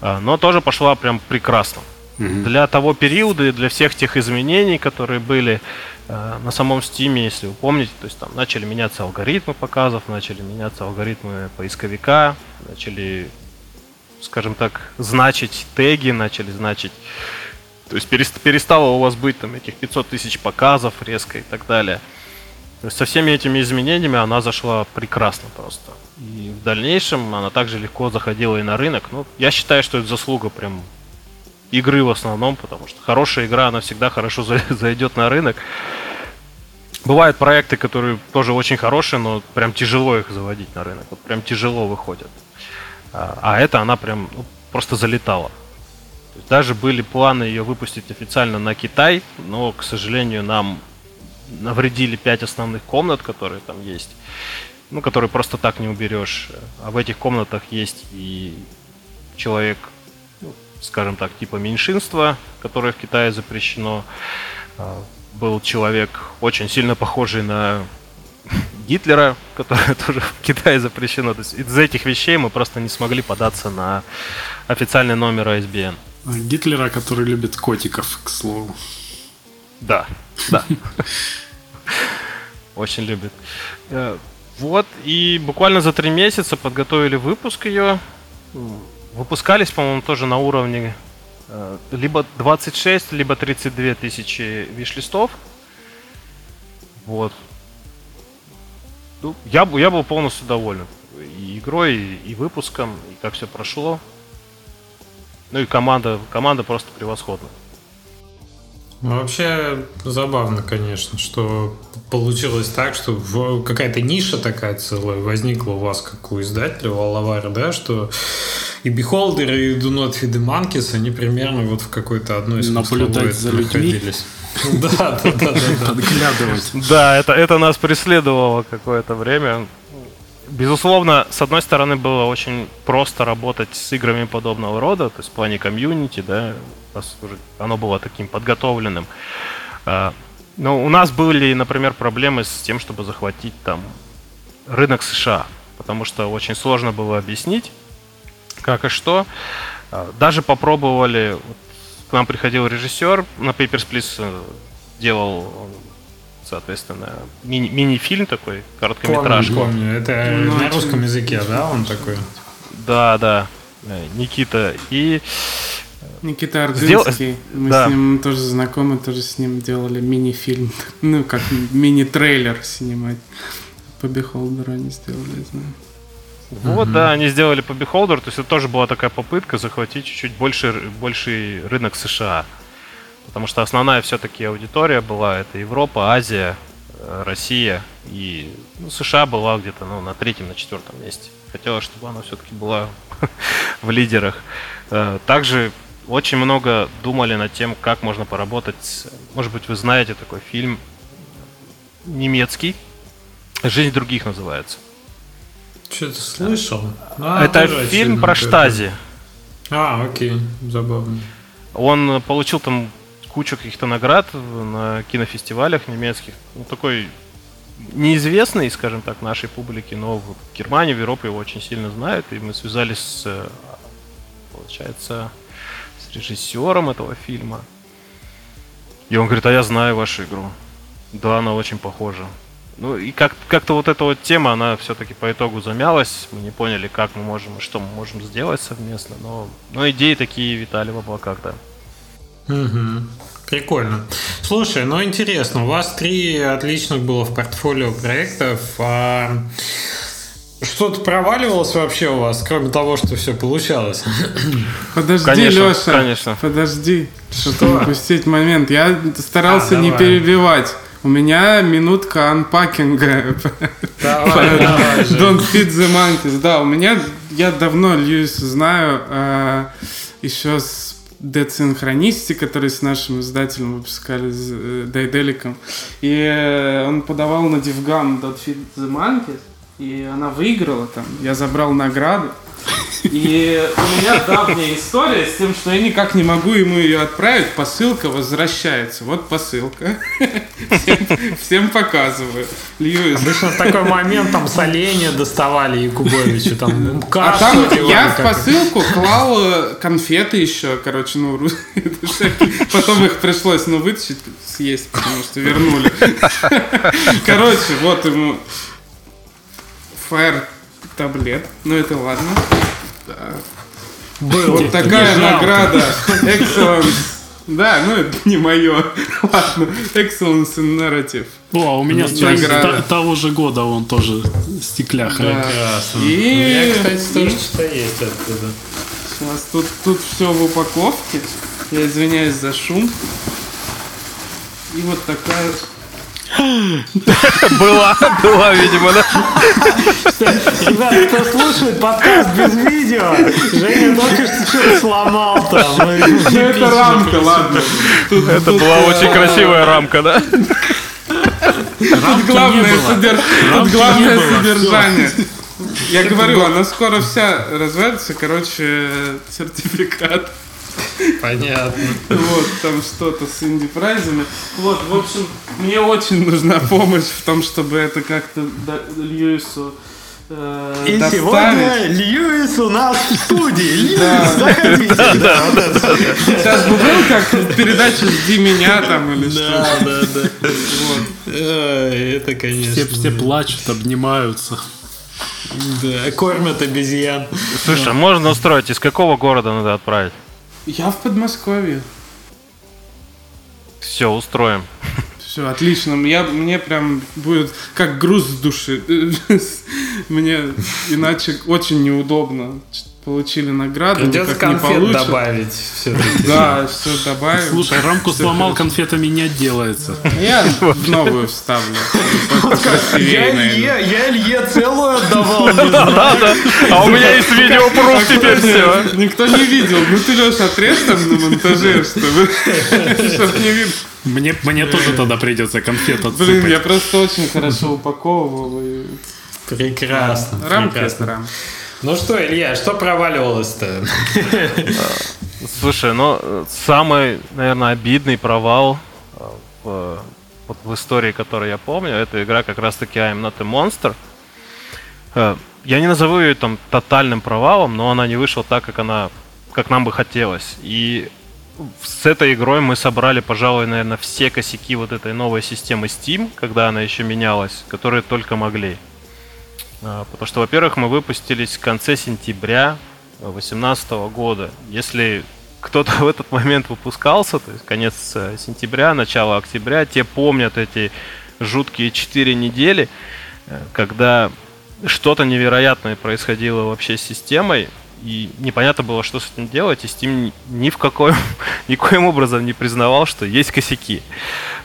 А, но тоже пошла прям прекрасно. Угу. Для того периода и для всех тех изменений, которые были э, на самом Steam, если вы помните, то есть там начали меняться алгоритмы показов, начали меняться алгоритмы поисковика, начали, скажем так, значить теги, начали значить то есть перестало у вас быть там этих 500 тысяч показов резко и так далее. То есть со всеми этими изменениями она зашла прекрасно просто. И в дальнейшем она также легко заходила и на рынок. Ну, я считаю, что это заслуга прям игры в основном, потому что хорошая игра, она всегда хорошо [laughs] зайдет на рынок. Бывают проекты, которые тоже очень хорошие, но прям тяжело их заводить на рынок. Вот прям тяжело выходят. А, а это она прям ну, просто залетала. даже были планы ее выпустить официально на Китай, но, к сожалению, нам навредили пять основных комнат, которые там есть ну, который просто так не уберешь. А в этих комнатах есть и человек, ну, скажем так, типа меньшинства, которое в Китае запрещено. А, был человек очень сильно похожий на Гитлера, который [laughs] тоже в Китае запрещено. То есть из этих вещей мы просто не смогли податься на официальный номер ISBN. А Гитлера, который любит котиков, к слову. Да, да. [laughs] Очень любит. Вот, и буквально за три месяца подготовили выпуск ее. Выпускались, по-моему, тоже на уровне э, либо 26, либо 32 тысячи виш-листов. Вот. Ну, я, я был полностью доволен. И игрой, и, и выпуском, и как все прошло. Ну и команда, команда просто превосходная. Ну, вообще забавно, конечно, что получилось так, что какая-то ниша такая целая возникла у вас, как у издателя, у Алавара, да, что и Beholder, и Do Not Feed the Monkeys, они примерно вот в какой-то одной из Наблюдать за людьми. [laughs] Да, да, да. Подглядывать. Да, это, это нас преследовало какое-то время. Безусловно, с одной стороны, было очень просто работать с играми подобного рода, то есть в плане комьюнити, да, оно было таким подготовленным. А, но у нас были, например, проблемы с тем, чтобы захватить там рынок США, потому что очень сложно было объяснить, как и что. А, даже попробовали, к нам приходил режиссер на Papers, Please, э, делал соответственно, мини- мини-фильм такой, короткометражка. Помню, помню. Это ну, на русском языке, да, он такой? Да, да. Никита. И Никита Ордынский. Сдел... Мы да. с ним тоже знакомы, тоже с ним делали мини-фильм. [laughs] Ну, как мини-трейлер снимать. По Beholder они сделали, знаю. Вот, угу. да, они сделали по Beholder, то есть это тоже была такая попытка захватить чуть-чуть больше, больший рынок США. Потому что основная все-таки аудитория была это Европа, Азия, э, Россия и ну, США была где-то ну, на третьем, на четвертом месте. Хотелось, чтобы она все-таки была [laughs] в лидерах. Э, также очень много думали над тем, как можно поработать. Может быть, вы знаете такой фильм немецкий. Жизнь других называется. Что-то слышал. А, Это фильм про Штази. А, окей, забавно. Он получил там кучу каких-то наград на кинофестивалях немецких. Ну, такой неизвестный, скажем так, нашей публике, но в Германии, в Европе его очень сильно знают, и мы связались с, получается, с режиссером этого фильма. И он говорит, а я знаю вашу игру. Да, она очень похожа. Ну и как- как-то вот эта вот тема, она все-таки по итогу замялась. Мы не поняли, как мы можем и что мы можем сделать совместно. Но, но идеи такие витали в облаках, да. Угу. Прикольно. Слушай, ну интересно, у вас три отличных было в портфолио проектов. А что-то проваливалось вообще у вас, кроме того, что все получалось? [coughs] Подожди, Конечно, Леша. конечно. Подожди, чтобы упустить момент. Я старался А, не перебивать. У меня минутка анпакинга. Давай, [laughs] давай. Don't feed the monkeys. Да, у меня, я давно Льюис знаю, э, еще с Synchronicity, который с нашим издателем выпускали, с э, Дайделиком. И э, он подавал на DevGam Don't feed the monkeys. И она выиграла там. Я забрал награду. И у меня давняя история с тем, что я никак не могу ему ее отправить. Посылка возвращается. Вот посылка. Всем, всем показываю. Льюис. Обычно в такой момент там соленья доставали Якубовичу, там А кашу там я в посылку клал э, конфеты еще, короче, ну, потом их пришлось, ну, вытащить, съесть, потому что вернули. [laughs] Короче, вот ему фаер таблет, ну, это ладно. Был. Вот такая награда. Excellence. Да, ну это не мое. Ладно. Excellence in Narrative. О, а у меня с того же года он тоже стекляха. Прекрасно. И- У меня, кстати, и- тоже что-то есть оттуда. Сейчас тут, тут все в упаковке. Я извиняюсь за шум. И вот такая... Была, была, видимо, да? Ребята, кто слушает подкаст без видео, Женя только что что-то сломал там. Ну это рамка, ладно. Это была э, очень красивая рамка, да? Тут главное, не было. содер- тут главное содержание. Я говорю, она скоро вся развалится, короче, сертификат. Понятно. Вот, там что-то с инди-прайзами. Вот, в общем, мне очень нужна помощь в том, чтобы это как-то Льюису э, И доставить. сегодня Льюис у нас в студии. [laughs] Льюис, Да. заходите. Да, вот это. Сейчас бы был как в передаче «Жди меня» там или что. Да, да, да. Ой, Это, конечно. Все, все плачут, обнимаются. Да, кормят обезьян. Слушай, а можно устроить, из какого города надо отправить? Я в Подмосковье. Все, устроим. Все, отлично. Я, мне прям будет как груз с души. [laughs] Мне иначе очень неудобно. Получили награду, Придется не конфет получат. добавить все-таки. Да, все добавим. Слушай, рамку сломал, конфетами не отделается. Я в новую вставлю. Я. Илье, целую отдавал. [laughs] не знаю. Да, да. А у меня есть видеопруф теперь все. Никто не видел. Ну ты, Леша, отрежь там на монтаже, чтобы чтоб не видно. Мне, мне тоже тогда придется конфет Блин, отсыпать. я просто очень хорошо упаковывал. Прекрасно. Рамки прекрасно. это рамки. Ну что, Илья, что проваливалось-то? Слушай, ну, самый, наверное, обидный провал э, в, вот в истории, которую я помню, это игра как раз-таки I'm Not a Monster. Э, Я не назову ее там тотальным провалом, но она не вышла так, как она, как нам бы хотелось. И с этой игрой мы собрали, пожалуй, наверное, все косяки вот этой новой системы Steam, когда она еще менялась, которые только могли. А, Потому что, во-первых, мы выпустились в конце сентября 2018 года. Если кто-то [laughs] в этот момент выпускался, то есть конец э, сентября, начало октября, те помнят эти жуткие 4 недели, э, когда что-то невероятное происходило вообще с системой, и непонятно было, что с этим делать, и Steam ни в какой, [laughs] никоим образом не признавал, что есть косяки.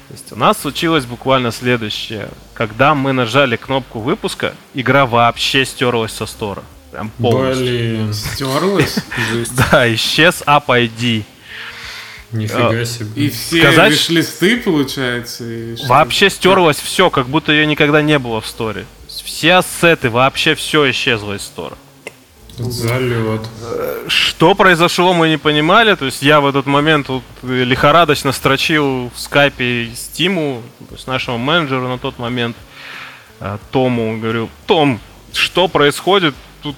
То есть у нас случилось буквально следующее. Когда мы нажали кнопку выпуска, игра вообще стерлась со стора. Прям полностью. Блин, Стерлась. [laughs] Да, исчез App ID. нифига себе. И все Сказать, виш-листы, получается. Вообще стерлось все, как будто ее никогда не было в сторе. Все ассеты, вообще все исчезло из стора. Залет. Что произошло, мы не понимали. То есть я в этот момент вот лихорадочно строчил в скайпе Стиму, то есть нашему менеджеру на тот момент, э, Тому, говорю, Том, что происходит? Тут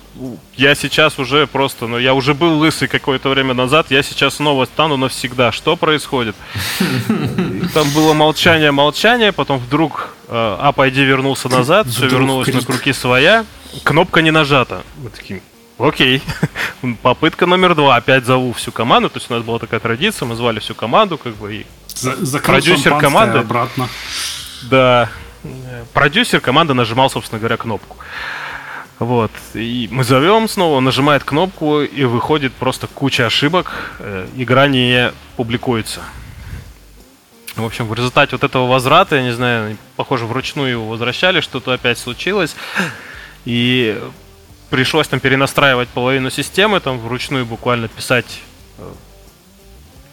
я сейчас уже просто, ну я уже был лысый какое-то время назад, я сейчас снова стану навсегда. Что происходит? Там было молчание, молчание, потом вдруг э, App ID вернулся назад, все вернулось на круги своя, кнопка не нажата. Мы такие, Окей. [laughs] Попытка номер два. Опять зову всю команду. То есть у нас была такая традиция, мы звали всю команду, как бы, и За- продюсер команды... обратно. Да. Продюсер команды нажимал, собственно говоря, кнопку. Вот. И мы зовем снова, он нажимает кнопку, и выходит просто куча ошибок. Э, игра не публикуется. В общем, в результате вот этого возврата, я не знаю, похоже, вручную его возвращали, что-то опять случилось. И пришлось там перенастраивать половину системы, там вручную буквально писать э,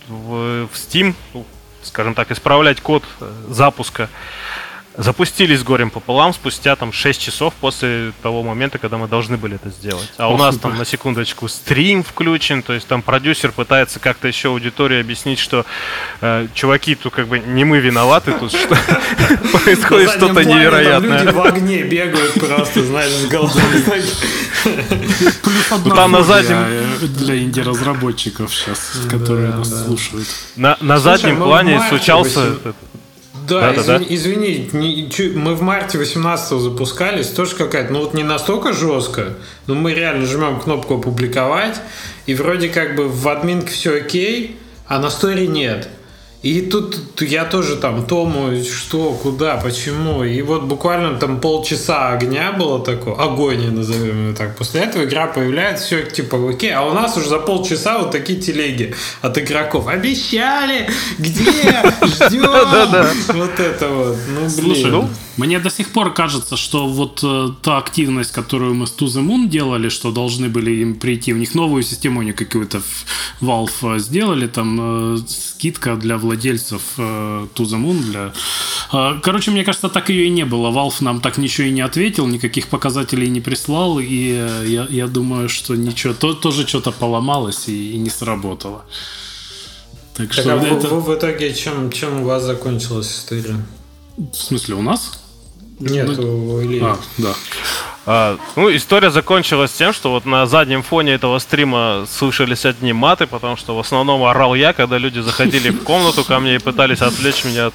в, Steam, ну, скажем так, исправлять код э, запуска запустились горем пополам спустя там 6 часов после того момента, когда мы должны были это сделать. А у нас там на секундочку стрим включен, то есть там продюсер пытается как-то еще аудитории объяснить, что э, чуваки, тут как бы не мы виноваты, тут что [laughs] происходит что-то невероятное. Люди в огне бегают просто, знаешь, с головой. [laughs] Плюс одна там на заднем э, для инди-разработчиков сейчас, которые нас слушают. На заднем плане случался да, да, извини, да. извини не, чу, мы в марте 18 запускались, тоже какая-то, ну вот не настолько жестко, но мы реально жмем кнопку опубликовать, и вроде как бы в админке все окей, а на сторе нет. И тут я тоже там Тому, что, куда, почему. И вот буквально там полчаса огня было такое, агония назовем его так. После этого игра появляется, все типа окей, а у нас уже за полчаса вот такие телеги от игроков. Обещали! Где? [laughs] Ждем! Вот это вот. Ну, блин. Мне до сих пор кажется, что вот э, та активность, которую мы с Moon делали, что должны были им прийти, у них новую систему, они какую-то Valve э, сделали, там э, скидка для владельцев э, Moon. Для... Э, короче, мне кажется, так ее и не было. Valve нам так ничего и не ответил, никаких показателей не прислал, и э, я, я думаю, что ничего, то, тоже что-то поломалось и, и не сработало. Так, так что а это... в, в итоге чем, чем у вас закончилась история? В смысле, у нас? Нет, ну, у Ильи. А, да. А, ну, история закончилась тем, что вот на заднем фоне этого стрима слышались одни маты, потому что в основном орал я, когда люди заходили в комнату ко мне и пытались отвлечь меня от,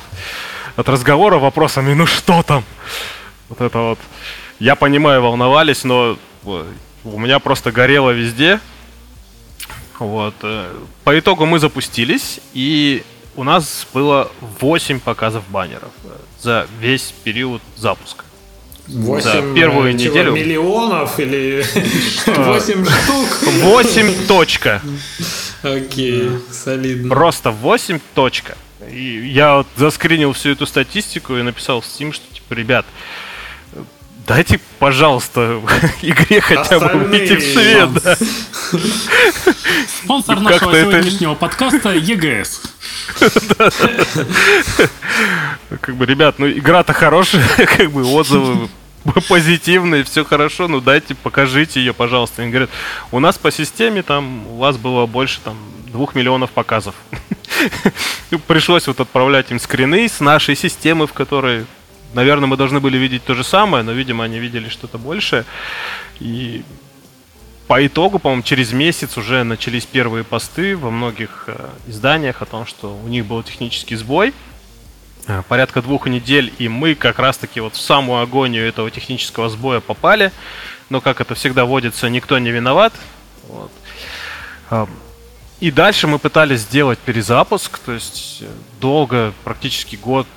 от разговора вопросами «Ну что там?» Вот это вот. Я понимаю, волновались, но у меня просто горело везде. Вот. Э, по итогу мы запустились, и у нас было 8 показов баннеров за весь период запуска. 8 за первую чего, неделю. миллионов или 8 [laughs] штук? 8 точка. Окей, солидно. Просто 8 точка. И я вот заскринил всю эту статистику и написал в Steam, что типа, ребят, дайте, пожалуйста, [laughs] игре хотя бы выйти в свет. Да. Спонсор нашего сегодняшнего подкаста ЕГС. Как бы, ребят, ну игра-то хорошая, [laughs] как бы отзывы [laughs] позитивные, все хорошо, ну дайте, покажите ее, пожалуйста. Они говорят, у нас по системе там, у вас было больше там двух миллионов показов. Пришлось вот отправлять им скрины с нашей системы, в которой, наверное, мы должны были видеть то же самое, но, видимо, они видели что-то большее. И по итогу, по-моему, через месяц уже начались первые посты во многих э, изданиях о том, что у них был технический сбой. Э, порядка двух недель, и мы как раз-таки вот в самую агонию этого технического сбоя попали. Но, как это всегда водится, никто не виноват. Вот. Э, и дальше мы пытались сделать перезапуск, то есть э, долго, практически год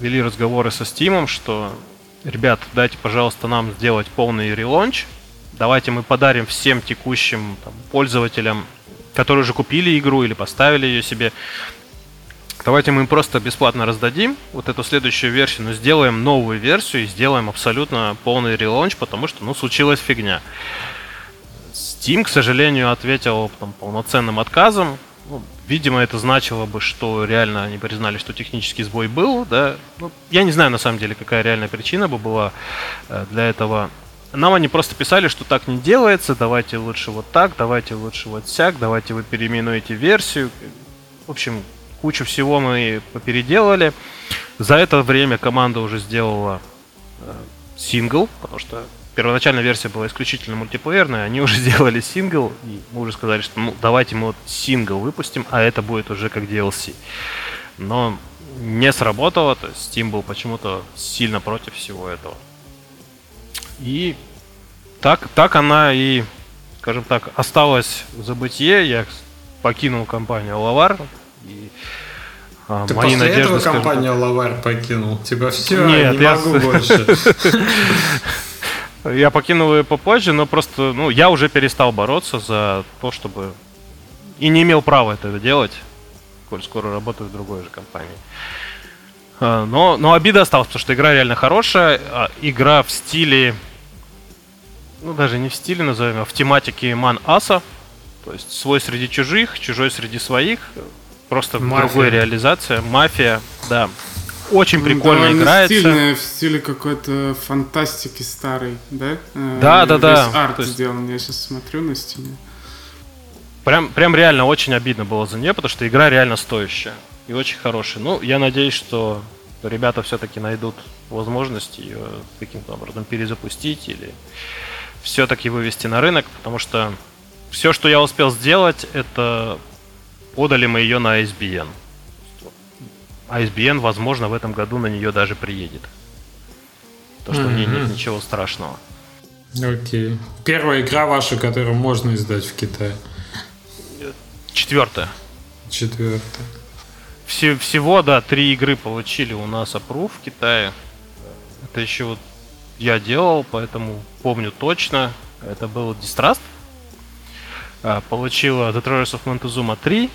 вели разговоры со Steam, что, ребят, дайте, пожалуйста, нам сделать полный релонч, давайте мы подарим всем текущим там, пользователям, которые уже купили игру или поставили ее себе, давайте мы им просто бесплатно раздадим вот эту следующую версию, но сделаем новую версию и сделаем абсолютно полный релонч, потому что, ну, случилась фигня. Steam, к сожалению, ответил там, полноценным отказом. Ну, видимо, это значило бы, что реально они признали, что технический сбой был. Да? Ну, я не знаю, на самом деле, какая реальная причина бы была э, для этого нам они просто писали, что так не делается, давайте лучше вот так, давайте лучше вот сяк, давайте вы переименуете версию. В общем, кучу всего мы переделали. За это время команда уже сделала э, сингл, потому что первоначальная версия была исключительно мультиплеерная, они уже [laughs] сделали сингл, и мы уже сказали, что ну, давайте мы вот сингл выпустим, а это будет уже как DLC. Но не сработало, то есть Steam был почему-то сильно против всего этого. И так, так она и, скажем так, осталась в забытие. Я покинул компанию Лавар. И А, Ты мои после надежды, этого скажем... компанию Лавар покинул? Типа все, Нет, не я... могу больше. [laughs] Я покинул ее попозже, но просто, ну, я уже перестал бороться за то, чтобы... И не имел права этого делать, коль скоро работаю в другой же компании. А, но, но обида осталась, потому что игра реально хорошая. А, игра в стиле... Ну, даже не в стиле назовем, а в тематике Ман Аса. То есть свой среди чужих, чужой среди своих. Просто Мафия. другая реализация. Мафия, да. Очень прикольно да, играется. Стильная, в стиле какой-то фантастики старой, да? Э, да, да, да. арт есть... сделан. Я сейчас смотрю на стене. Прям, прям реально очень обидно было за нее, потому что игра реально стоящая и очень хорошая. Ну, я надеюсь, что ребята все-таки найдут возможность ее каким-то образом перезапустить или все-таки вывести на рынок, потому что все, что я успел сделать, это подали мы ее на ISBN. ISBN, возможно, в этом году на нее даже приедет. То, что mm-hmm. в ней нет ничего страшного. Окей. Первая игра ваша, которую можно издать в Китае? Четвертая. Четвертая. Все, всего, да, три игры получили у нас опрув в Китае. Это еще вот я делал, поэтому помню точно. Это был Distrust. А, получила The Trailers of Montezuma 3,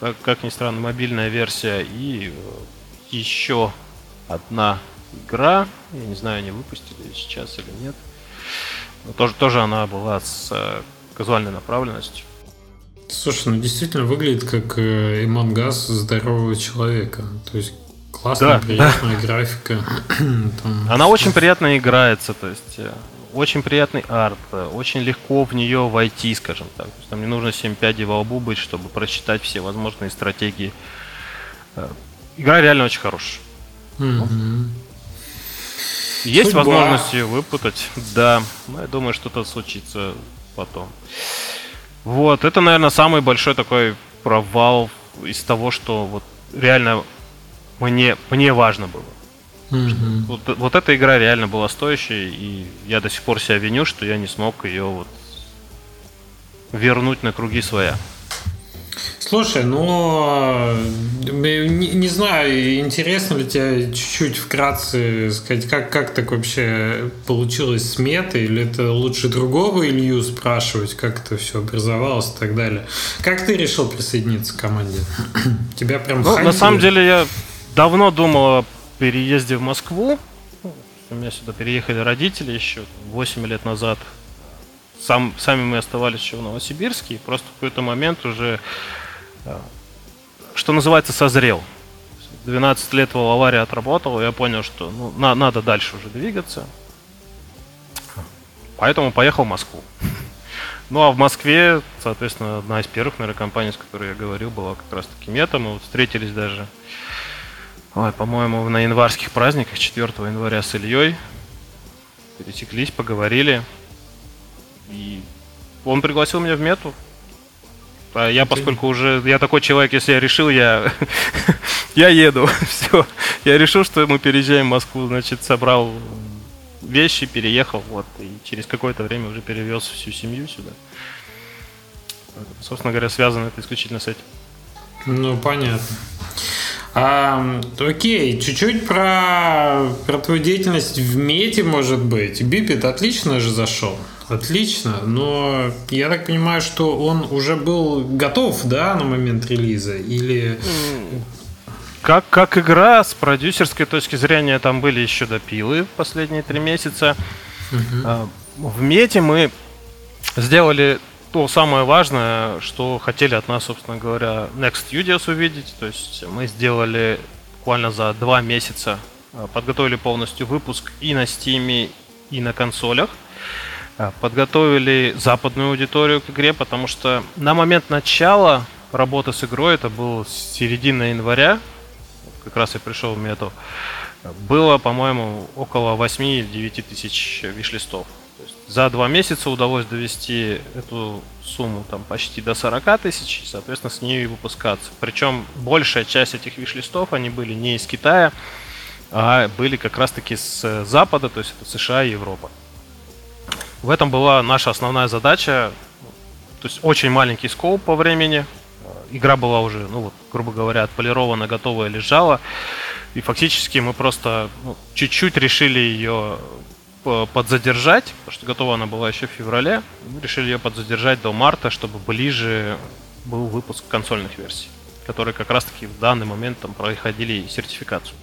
как, как ни странно, мобильная версия, и э, еще одна игра, я не знаю, они выпустили сейчас или нет, но тоже, тоже она была с э, казуальной направленностью. Слушай, ну действительно выглядит как э, Among Us здорового человека. То есть классная, да, приятная да. графика. [clears throat] Там... Она очень приятно играется, то есть э, очень приятный арт, очень легко в нее войти, скажем так. То есть, там не нужно 7 пядей во лбу быть, чтобы прочитать все возможные стратегии. Э, игра реально очень хорошая. Mm-hmm. Есть Судьба. возможность ее выпутать, да. Но я думаю, что-то случится потом. Вот, это, наверное, самый большой такой провал из того, что вот реально мне, мне важно было. Mm-hmm. Вот, вот эта игра реально была стоящей, и я до сих пор себя виню, что я не смог ее вот вернуть на круги своя. Слушай, ну не, не знаю, интересно ли тебе чуть-чуть вкратце сказать, как, как так вообще получилось с метой, или это лучше другого Илью спрашивать, как это все образовалось и так далее. Как ты решил присоединиться к команде? [clears throat] Тебя прям ну, На самом деле я давно думал о переезде в Москву. У меня сюда переехали родители еще 8 лет назад. Сам, сами мы оставались еще в Новосибирске, и просто в какой-то момент уже, э, что называется, созрел. 12 лет в аварии отработал, я понял, что ну, на, надо дальше уже двигаться. Поэтому поехал в Москву. [laughs] Ну а в Москве, соответственно, одна из первых, наверное, компаний, с которой я говорил, была как раз таки Мета. Мы вот встретились даже Ой, по-моему, на январских праздниках 4 января с Ильей пересеклись, поговорили. И он пригласил меня в мету. А я, поскольку уже, я такой человек, если я решил, я, [laughs] я еду. [laughs] Все. Я решил, что мы переезжаем в Москву, значит, собрал вещи, переехал, вот, и через какое-то время уже перевез всю семью сюда. Собственно говоря, связано это исключительно с этим. Ну, понятно. А, окей, чуть-чуть про, про твою деятельность в мете, может быть. Бипет отлично же зашел. Отлично, но я так понимаю, что он уже был готов, да, на момент релиза? Или... Как, как игра, с продюсерской точки зрения, там были еще допилы последние три месяца. Угу. В мете мы сделали то самое важное, что хотели от нас, собственно говоря, Next Studios увидеть. То есть мы сделали буквально за два месяца, э, подготовили полностью выпуск и на Steam, и на консолях. Э, подготовили западную аудиторию к игре, потому что на момент начала работы с игрой, это был середина января, как раз я пришел в мету, было, по-моему, около 8-9 тысяч виш-листов за два месяца удалось довести эту сумму там почти до 40 тысяч, соответственно, с нее и выпускаться. Причем большая часть этих виш-листов, они были не из Китая, а были как раз-таки с Запада, то есть это США и Европа. В этом была наша основная задача, то есть очень маленький скоп по времени, игра была уже, ну вот, грубо говоря, отполирована, готовая, лежала. И фактически мы просто ну, чуть-чуть решили ее подзадержать, потому что готова она была еще в феврале. Мы решили ее подзадержать до марта, чтобы ближе был выпуск консольных версий, которые как раз-таки в данный момент там проходили сертификацию.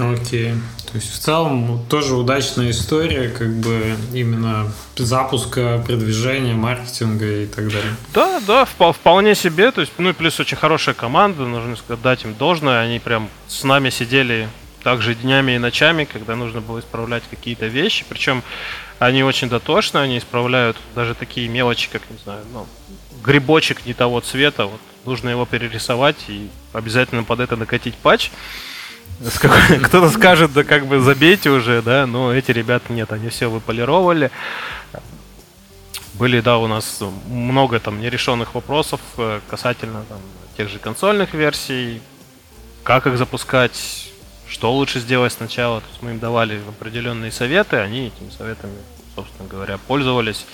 Окей. То есть в целом тоже удачная история, как бы именно запуска, продвижения, маркетинга и так далее. Да, да, вполне себе. То есть, ну и плюс очень хорошая команда, нужно сказать, дать им должное. Они прям с нами сидели также днями и ночами, когда нужно было исправлять какие-то вещи. Причем они очень дотошно, они исправляют даже такие мелочи, как, не знаю, ну, грибочек не того цвета. Вот нужно его перерисовать и обязательно под это накатить патч. [laughs] Кто-то скажет, да как бы забейте уже, да, но эти ребята нет, они все выполировали. Были, да, у нас много там нерешенных вопросов э, касательно там, тех же консольных версий, как их запускать, что лучше сделать сначала. То есть мы им давали определенные советы, они этими советами, собственно говоря, пользовались.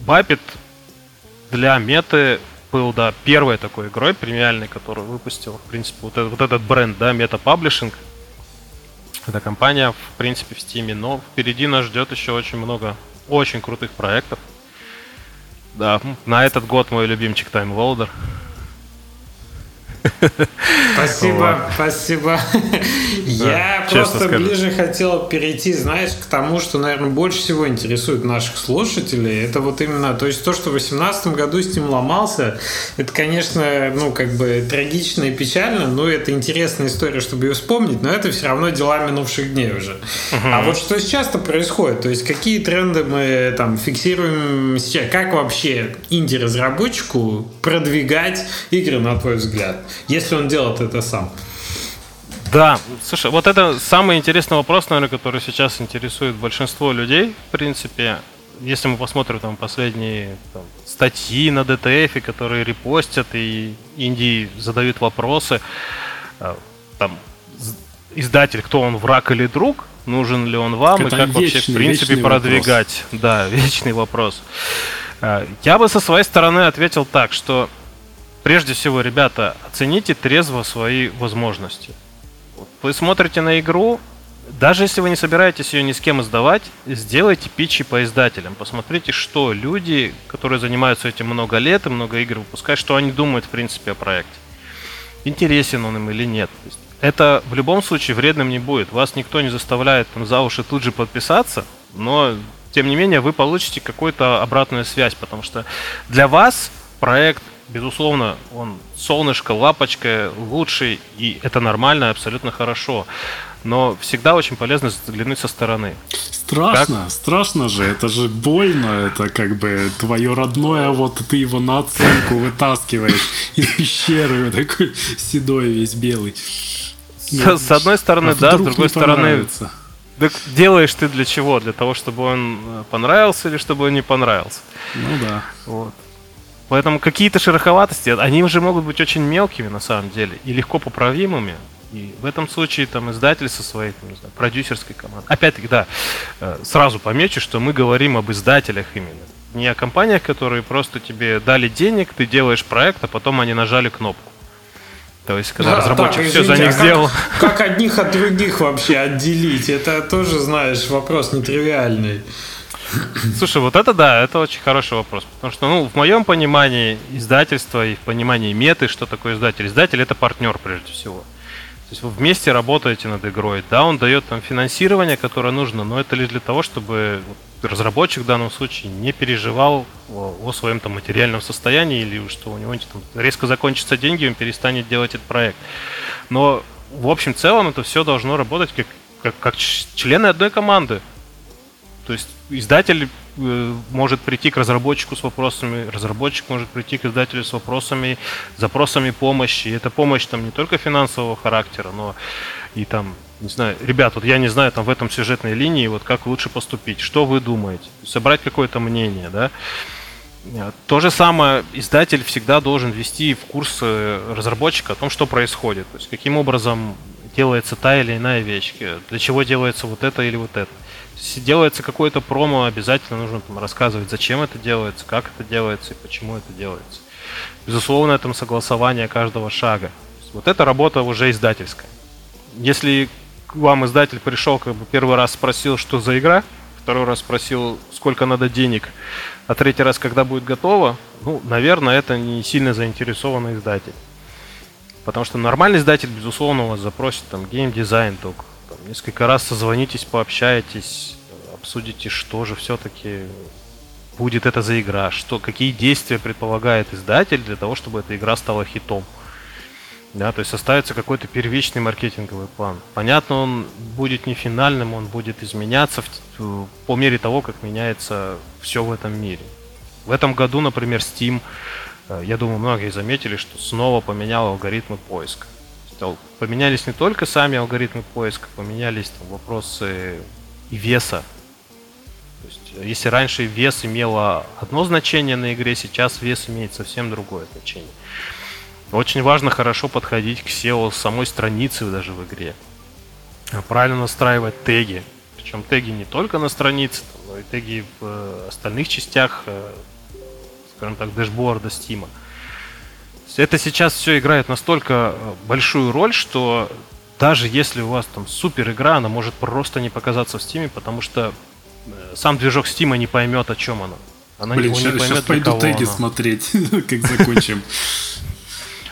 Бапит для меты был, да, первой такой игрой премиальной, которую выпустил, в принципе, вот этот, вот этот бренд, да, Meta Publishing. Это компания, в принципе, в Steam, но впереди нас ждет еще очень много очень крутых проектов. Да, на этот год мой любимчик Time Loader. Спасибо, спасибо. Я просто ближе хотел перейти, знаешь, к тому, что, наверное, больше всего интересует наших слушателей. Это вот именно, то есть то, что в 2018 году Steam ломался, это, конечно, ну, как бы трагично и печально, но это интересная история, чтобы ее вспомнить, но это все равно дела минувших дней уже. А вот что сейчас-то происходит? То есть какие тренды мы там фиксируем сейчас? Как вообще инди-разработчику продвигать игры, на твой взгляд? Если он делает это сам. Да, слушай, вот это самый интересный вопрос, наверное, который сейчас интересует большинство людей, в принципе. Если мы посмотрим там последние там, статьи на DTF, которые репостят и Индии задают вопросы, э, там издатель, кто он, враг или друг, нужен ли он вам это и как вечный, вообще в принципе продвигать. Вопрос. Да, [laughs] вечный вопрос. Э, я бы со своей стороны ответил так, что прежде всего, ребята, оцените трезво свои возможности. Вы смотрите на игру, даже если вы не собираетесь ее ни с кем издавать, сделайте питчи по издателям. Посмотрите, что люди, которые занимаются этим много лет и много игр выпускают, что они думают, в принципе, о проекте. Интересен он им или нет. Это в любом случае вредным не будет. Вас никто не заставляет там, за уши тут же подписаться, но тем не менее вы получите какую-то обратную связь, потому что для вас проект безусловно, он солнышко, лапочка, лучший, и это нормально, абсолютно хорошо. Но всегда очень полезно заглянуть со стороны. Страшно, как? страшно же, это же больно, это как бы твое родное, вот ты его на оценку вытаскиваешь [laughs] из пещеры, такой седой весь белый. С, с одной стороны, а да, с другой стороны, так делаешь ты для чего? Для того, чтобы он э, понравился или чтобы он не понравился? Ну да. Вот. Поэтому какие-то шероховатости, они уже могут быть очень мелкими на самом деле и легко поправимыми. И в этом случае там издатель со своей там, не знаю, продюсерской командой. Опять-таки, да, э, сразу помечу, что мы говорим об издателях именно. Не о компаниях, которые просто тебе дали денег, ты делаешь проект, а потом они нажали кнопку. То есть, когда да, разработчик так, все извините, за них а сделал. Как, [laughs] как одних от других вообще отделить? Это тоже, знаешь, вопрос нетривиальный. Слушай, вот это да, это очень хороший вопрос. Потому что, ну, в моем понимании издательства и в понимании меты, что такое издатель. Издатель это партнер прежде всего. То есть вы вместе работаете над игрой. Да, он дает там финансирование, которое нужно, но это лишь для того, чтобы разработчик в данном случае не переживал о, своем там материальном состоянии или что у него там, резко закончатся деньги, он перестанет делать этот проект. Но в общем целом это все должно работать как, как, как члены одной команды. То есть издатель э, может прийти к разработчику с вопросами, разработчик может прийти к издателю с вопросами, запросами помощи. И эта помощь там не только финансового характера, но и там, не знаю, ребят, вот я не знаю, там в этом сюжетной линии, вот как лучше поступить, что вы думаете, собрать какое-то мнение, да. То же самое издатель всегда должен вести в курс э, разработчика о том, что происходит, то есть каким образом делается та или иная вещь, для чего делается вот это или вот это. Делается какое-то промо, обязательно нужно там рассказывать, зачем это делается, как это делается и почему это делается. Безусловно, это согласование каждого шага. Вот эта работа уже издательская. Если вам издатель пришел, как бы первый раз спросил, что за игра, второй раз спросил, сколько надо денег, а третий раз, когда будет готово, ну, наверное, это не сильно заинтересованный издатель. Потому что нормальный издатель, безусловно, вас запросит там геймдизайн только. Несколько раз созвонитесь, пообщаетесь, обсудите, что же все-таки будет это за игра, что, какие действия предполагает издатель для того, чтобы эта игра стала хитом. Да, то есть составится какой-то первичный маркетинговый план. Понятно, он будет не финальным, он будет изменяться в, по мере того, как меняется все в этом мире. В этом году, например, Steam, э, я думаю, многие заметили, что снова поменял алгоритмы поиска. Поменялись не только сами алгоритмы поиска, поменялись там, вопросы и веса. То есть, э, если раньше вес имело одно значение на игре, сейчас вес имеет совсем другое значение. Очень важно хорошо подходить к SEO самой страницы даже в игре. Правильно настраивать теги. Причем теги не только на странице, но и теги в э, остальных частях, э, скажем так, дэшборда Это сейчас все играет настолько э, большую роль, что даже если у вас там супер игра, она может просто не показаться в Steam, потому что сам движок Steam не поймет, о чем она. Она Блин, сейчас, поймет, сейчас пойду теги она. смотреть, [laughs] как закончим. [laughs]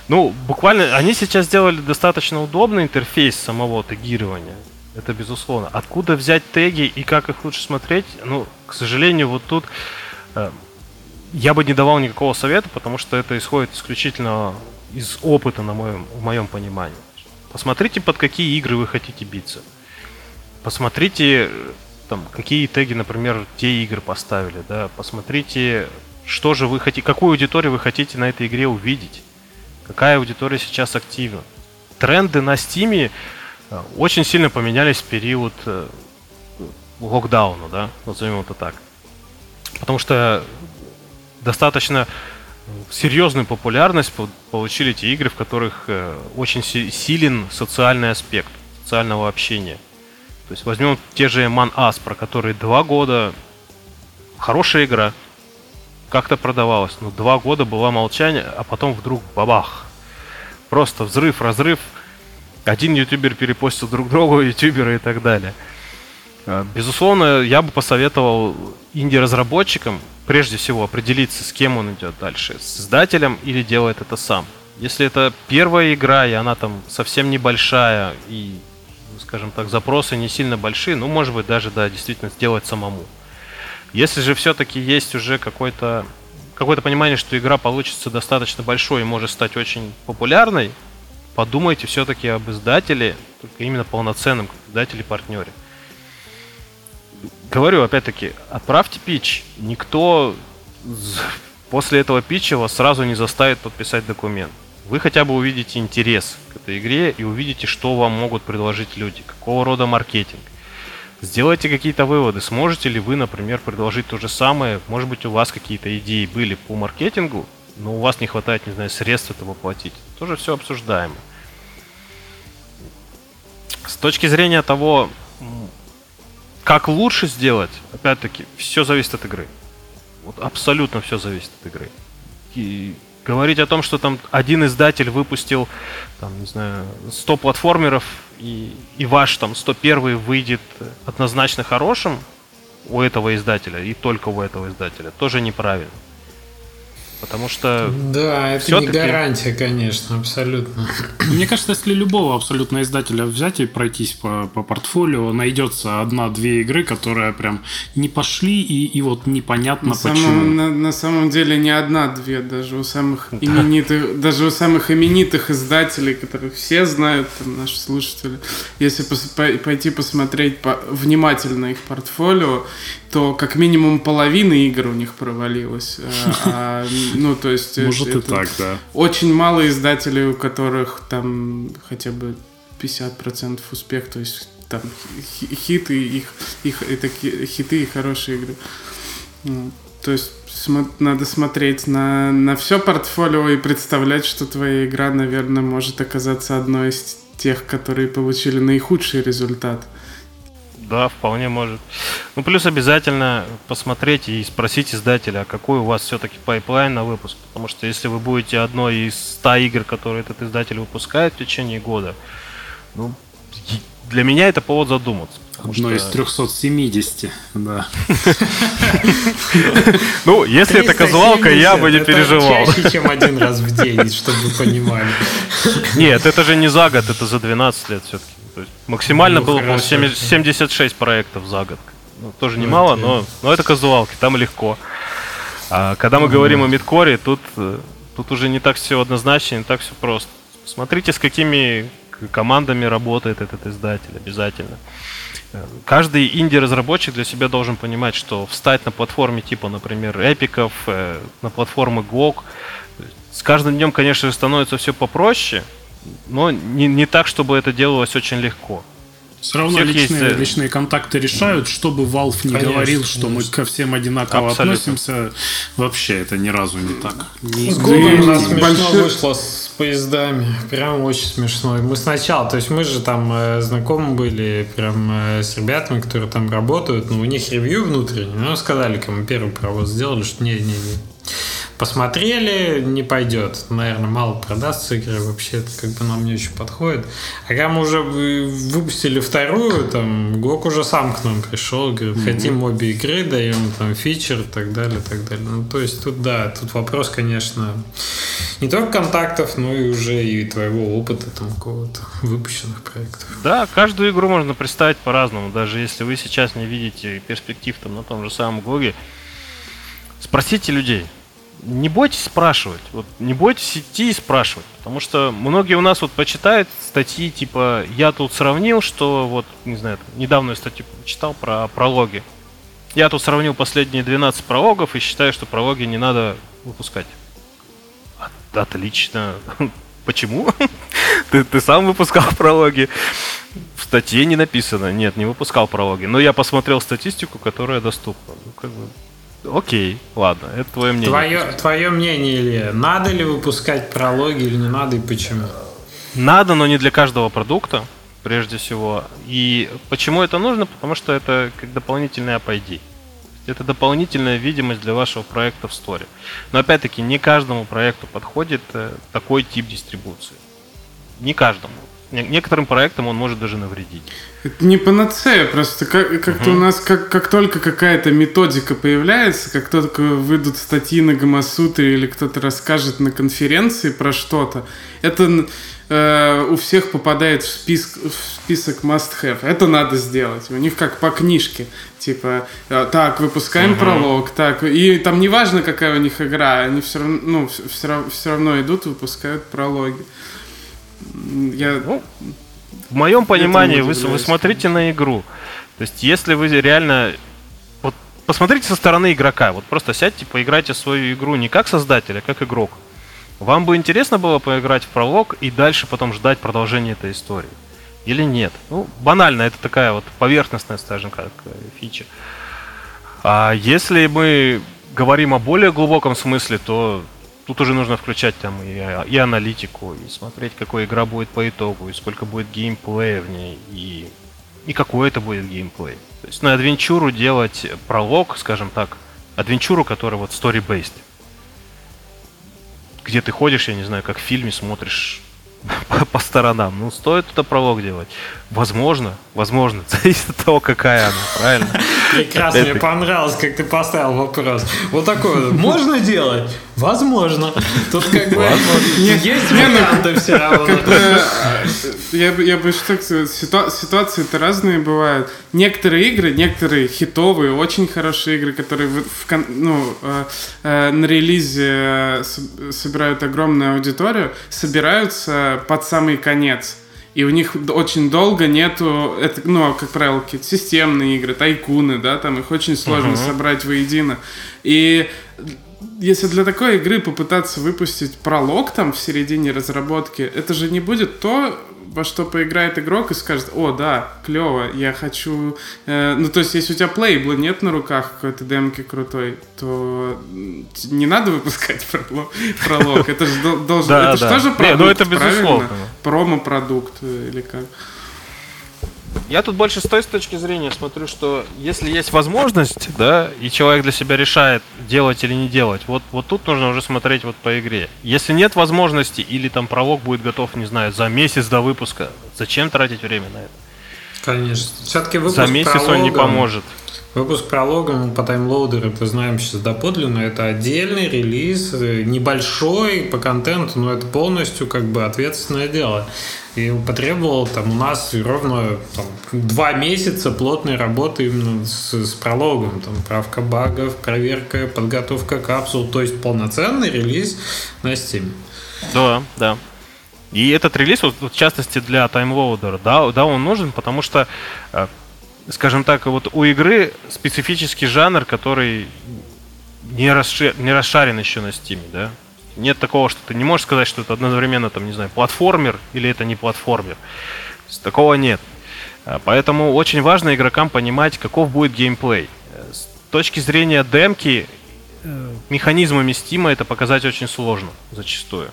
Ну, буквально, они сейчас сделали достаточно удобный интерфейс самого тегирования. Это безусловно. Откуда взять теги и как их лучше смотреть? Ну, к сожалению, вот тут э, я бы не давал никакого совета, потому что это исходит исключительно из опыта, на моем, в моем понимании. Посмотрите, под какие игры вы хотите биться. Посмотрите, там, какие теги, например, те игры поставили, да. Посмотрите, что же вы хотите, какую аудиторию вы хотите на этой игре увидеть какая аудитория сейчас активна. Тренды на Steam э, очень сильно поменялись в период э, локдауна, да, назовем это так. Потому что достаточно серьезную популярность получили те игры, в которых э, очень силен социальный аспект социального общения. То есть возьмем те же Man Us, про которые два года хорошая игра, как-то продавалось. Ну, два года было молчание, а потом вдруг бабах. Просто взрыв, разрыв. Один ютубер перепостил друг другу, [laughs] ютуберы и так далее. А, безусловно, я бы посоветовал инди-разработчикам прежде всего определиться, с кем он идет дальше. С издателем или делает это сам. Если это первая игра, и она там совсем небольшая, и, скажем так, запросы не сильно большие, ну, может быть, даже, да, действительно сделать самому. Если же все-таки есть уже какой-то какое-то понимание, что игра получится достаточно большой и может стать очень популярной, подумайте все-таки об издателе, только именно полноценном издателе-партнере. Говорю, опять-таки, отправьте пич. Никто после этого питча вас сразу не заставит подписать документ. Вы хотя бы увидите интерес к этой игре и увидите, что вам могут предложить люди, какого рода маркетинг. Сделайте какие-то выводы. Сможете ли вы, например, предложить то же самое? Может быть, у вас какие-то идеи были по маркетингу, но у вас не хватает, не знаю, средств это воплотить. Тоже все обсуждаемо. С точки зрения того, как лучше сделать, опять-таки, все зависит от игры. Вот абсолютно все зависит от игры. И говорить о том, что там один издатель выпустил, там, не знаю, 100 платформеров, и, и ваш там 101 выйдет однозначно хорошим у этого издателя, и только у этого издателя, тоже неправильно. Потому что... Да, это не гарантия, конечно, абсолютно. Мне кажется, если любого абсолютно издателя взять и пройтись по, по портфолио, найдется одна-две игры, которые прям не пошли, и, и вот непонятно на почему. Самом, на, на самом деле не одна-две, даже у самых да. именитых, даже у самых именитых издателей, которых все знают, там, наши слушатели, если пос, по, пойти посмотреть по, внимательно их портфолио, то как минимум половина игр у них провалилась. Э, а, ну, то есть... Может и так, да. Очень мало издателей, у которых там хотя бы 50% успех, то есть там хиты, их, их, это хиты и хорошие игры. Ну, то есть надо смотреть на, на все портфолио и представлять, что твоя игра, наверное, может оказаться одной из тех, которые получили наихудший результат. Да, вполне может. Ну, плюс обязательно посмотреть и спросить издателя, а какой у вас все-таки pipeline на выпуск. Потому что если вы будете одной из 100 игр, которые этот издатель выпускает в течение года, ну, для меня это повод задуматься. Одно из 370, да. [laughs] Ну, если это казуалка, я бы не переживал. чаще, чем один раз в день, чтобы вы понимали. Нет, это же не за год, это за 12 лет все-таки. Максимально было, по 76 проектов за год. Ну, тоже немало, но, но это казуалки, там легко. А когда мы говорим о мидкоре, тут, э, тут уже не так все однозначно, не так все просто. Смотрите, с какими командами работает этот издатель обязательно. Каждый инди-разработчик для себя должен понимать, что встать на платформе типа, например, эпиков, э, на платформы GOG, с каждым днем, конечно же, становится все попроще, но не, не так, чтобы это делалось очень легко. Все равно личные, есть... Э, личные контакты решают, чтобы Valve не конечно, говорил, что конечно. мы ко всем одинаково Абсолютно. относимся. Вообще это ни разу не так. С Google у нас смешно вышло с поездами. Прям очень смешно. Мы сначала, то есть мы же там э, знакомы были прям э, с ребятами, которые там работают, но у них ревью внутреннее. Ну, сказали, кому первый провод сделали, что не-не-не посмотрели, не пойдет. Наверное, мало продастся игры, вообще это как бы нам не очень подходит. А когда мы уже выпустили вторую, там, Гок уже сам к нам пришел, говорит, хотим обе игры, даем там фичер и так далее, и так далее. Ну, то есть тут, да, тут вопрос, конечно, не только контактов, но и уже и твоего опыта там какого-то выпущенных проектов. Да, каждую игру можно представить по-разному. Даже если вы сейчас не видите перспектив там на том же самом Гоге, спросите людей, не бойтесь спрашивать. Вот не бойтесь идти и спрашивать. Потому что многие у нас вот почитают статьи, типа, я тут сравнил, что вот, не знаю, недавно статью читал про прологи. Я тут сравнил последние 12 прологов и считаю, что прологи не надо выпускать. Отлично. [laughs] Почему? [laughs] ты, ты сам выпускал [laughs] прологи. В статье не написано. Нет, не выпускал прологи. Но я посмотрел статистику, которая доступна. Ну, как бы, Окей, ладно, это твое мнение. Твое, твое мнение, Илья, надо ли выпускать прологи или не надо и почему? Надо, но не для каждого продукта, прежде всего. И почему это нужно? Потому что это как дополнительный API. Это дополнительная видимость для вашего проекта в сторе. Но опять-таки, не каждому проекту подходит э, такой тип дистрибуции. Не каждому. Некоторым проектам он может даже навредить. Это не панацея, просто как, как-то угу. у нас, как, как только какая-то методика появляется, как только выйдут статьи на Гамасутре или кто-то расскажет на конференции про что-то, это э, у всех попадает в, список в список must-have. Это надо сделать. У них как по книжке. Типа, э, так, выпускаем угу. пролог, так. И там не важно, какая у них игра, они все равно, ну, все, все равно идут, выпускают прологи. Я... Ну, в моем понимании, вы, вы смотрите на игру. То есть, если вы реально... Вот посмотрите со стороны игрока. Вот просто сядьте, поиграйте в свою игру не как создатель, а как игрок. Вам бы интересно было поиграть в пролог и дальше потом ждать продолжения этой истории? Или нет? Ну, банально, это такая вот поверхностная, скажем как, э, фича. А если мы говорим о более глубоком смысле, то тут уже нужно включать там и, и аналитику, и смотреть, какая игра будет по итогу, и сколько будет геймплея в ней, и, и какой это будет геймплей. То есть на адвенчуру делать пролог, скажем так, адвенчуру, которая вот story-based, где ты ходишь, я не знаю, как в фильме смотришь [laughs] по, по сторонам. Ну, стоит это пролог делать? Возможно, возможно. [laughs] Зависит от того, какая она, правильно? Прекрасно, мне понравилось, как ты поставил вопрос. Вот такой можно делать? Возможно. Тут как бы есть варианты все равно. Я бы я бы что ситуации-то разные бывают. Некоторые игры, некоторые хитовые, очень хорошие игры, которые ну, э, э, на релизе э, собирают огромную аудиторию, собираются под самый конец. И у них очень долго нету, это, ну, как правило, какие-то системные игры, тайкуны, да, там их очень сложно uh-huh. собрать воедино. И если для такой игры попытаться выпустить пролог там в середине разработки, это же не будет то, во что поиграет игрок и скажет, о, да, клево, я хочу... Э, ну, то есть, если у тебя плейбла нет на руках какой-то демки крутой, то не надо выпускать [laughs] пролог. Это же должен... [laughs] Это же тоже продукт, ну это безусловно. Промо-продукт э, или как? Я тут больше с той с точки зрения смотрю, что если есть возможность, да, и человек для себя решает, делать или не делать, вот, вот тут нужно уже смотреть вот по игре. Если нет возможности, или там пролог будет готов, не знаю, за месяц до выпуска, зачем тратить время на это? Конечно. Все-таки выпуск За месяц прологом, он не поможет. Выпуск прологом по таймлоудеру, это знаем сейчас доподлинно, это отдельный релиз, э, небольшой по контенту, но это полностью как бы ответственное дело. И потребовал там у нас ровно там, два месяца плотной работы именно с, с прологом. Там правка багов, проверка, подготовка капсул, то есть полноценный релиз на Steam. Да, да. И этот релиз, вот, в частности для таймлоудера, да, да, он нужен, потому что э, скажем так, вот у игры специфический жанр, который не, расшир... не расшарен еще на Steam, да? Нет такого, что ты не можешь сказать, что это одновременно, там, не знаю, платформер или это не платформер. Такого нет. А, поэтому очень важно игрокам понимать, каков будет геймплей. С точки зрения демки, э, механизмами Steam это показать очень сложно зачастую.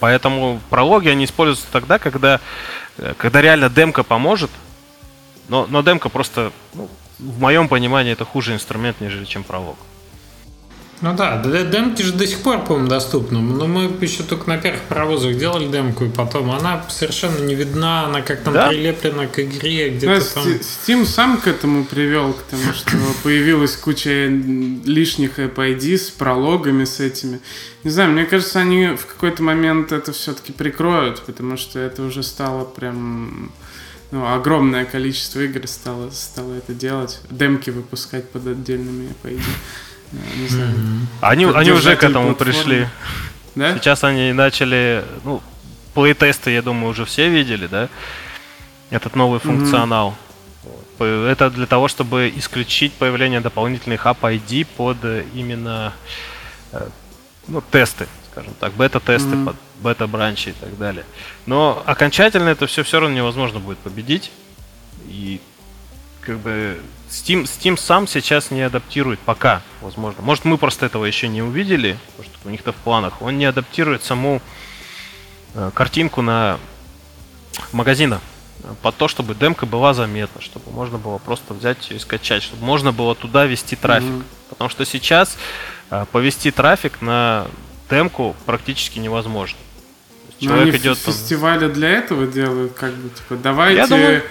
Поэтому прологи они используются тогда, когда, э, когда реально демка поможет, но, но демка просто, ну, в моем понимании, это хуже инструмент, нежели чем пролог. Ну да, демки же до сих пор, по-моему, доступны. Но мы еще только на первых паровозах делали демку, и потом она совершенно не видна, она как там да? прилеплена к игре где-то да, там. Steam сам к этому привел, к тому, что [coughs] появилась куча лишних APID с прологами, с этими. Не знаю, мне кажется, они в какой-то момент это все-таки прикроют, потому что это уже стало прям ну, огромное количество игр стало, стало это делать, демки выпускать под отдельными. Не знаю. Mm-hmm. Они, они уже к этому платформы. пришли. Да? Сейчас они начали, ну, плейтесты, я думаю, уже все видели, да? Этот новый функционал. Mm-hmm. Это для того, чтобы исключить появление дополнительных app-ID под э, именно э, ну, тесты, скажем так, бета-тесты mm-hmm. под бета-бранчи и так далее. Но окончательно это все все равно невозможно будет победить. И как бы Steam, Steam сам сейчас не адаптирует пока, возможно. Может, мы просто этого еще не увидели, потому что у них-то в планах. Он не адаптирует саму э, картинку на магазина под то, чтобы демка была заметна, чтобы можно было просто взять и скачать, чтобы можно было туда вести трафик. Mm-hmm. Потому что сейчас э, повести трафик на демку практически невозможно. Человек Но они идет фестивали там... для этого делают, как бы типа давайте. Я думаю,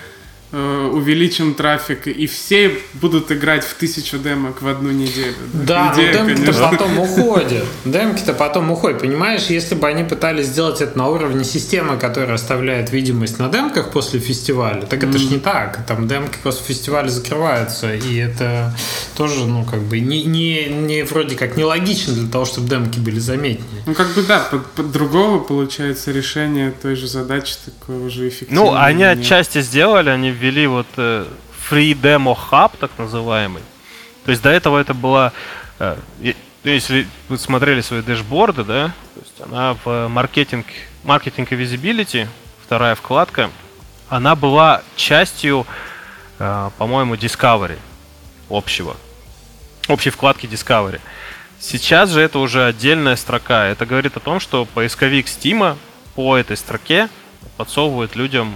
увеличим трафик, и все будут играть в тысячу демок в одну неделю. Да, Идея, но демки-то потом [laughs] уходят. Демки-то потом уходят. Понимаешь, если бы они пытались сделать это на уровне системы, которая оставляет видимость на демках после фестиваля, так это mm. же не так. Там демки после фестиваля закрываются, и это тоже, ну, как бы, не, не, не вроде как нелогично для того, чтобы демки были заметнее. Ну, как бы, да, под, под другого получается решение той же задачи такого же эффективного. Ну, они отчасти сделали, они ввели вот э, Free Demo Hub, так называемый. То есть до этого это была... Э, если вы смотрели свои дэшборды, да, то есть она в маркетинг, маркетинг и visibility, вторая вкладка, она была частью, э, по-моему, Discovery общего. Общей вкладки Discovery. Сейчас же это уже отдельная строка. Это говорит о том, что поисковик Steam по этой строке подсовывает людям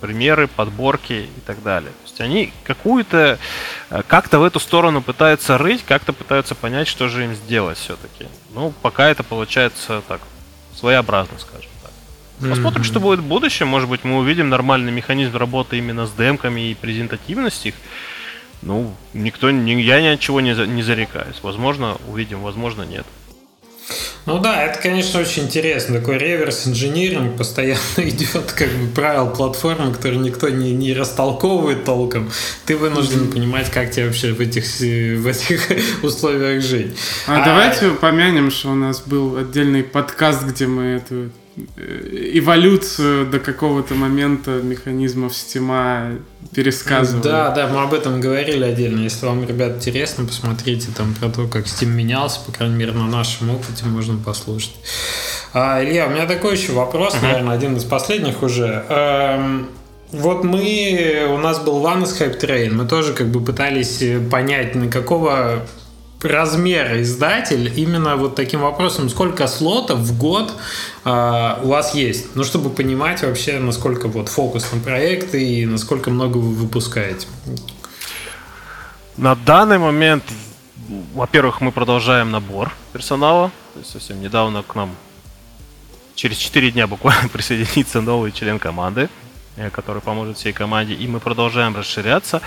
примеры, подборки и так далее. То есть они какую-то, э, как-то в эту сторону пытаются рыть, как-то пытаются понять, что же им сделать все-таки. Ну, пока это получается так, своеобразно, скажем так. Посмотрим, mm-hmm. что будет в будущем. Может быть, мы увидим нормальный механизм работы именно с демками и презентативности их. Ну, никто, я ни от чего не, не зарекаюсь. Возможно, увидим, возможно, нет. Ну да, это, конечно, очень интересно. Такой реверс инжиниринг постоянно [laughs] идет, как бы правил платформы, которые никто не, не растолковывает толком. Ты вынужден mm-hmm. понимать, как тебе вообще в этих, в этих [laughs] условиях жить. А, а давайте помянем, что у нас был отдельный подкаст, где мы эту Э, эволюцию до какого-то момента механизмов стима пересказывали. Да, да, мы об этом говорили отдельно. Если вам, ребят, интересно, посмотрите там про то, как Steam менялся, по крайней мере, на нашем опыте можно послушать. А, Илья, у меня такой еще вопрос, uh-huh. наверное, один из последних уже. Эм, вот мы, у нас был из Hype Train, мы тоже как бы пытались понять, на какого размера издатель именно вот таким вопросом, сколько слотов в год э, у вас есть, ну, чтобы понимать вообще, насколько вот фокус на проекты и насколько много вы выпускаете. На данный момент, во-первых, мы продолжаем набор персонала, то есть совсем недавно к нам через 4 дня буквально [laughs] присоединится новый член команды, который поможет всей команде, и мы продолжаем расширяться.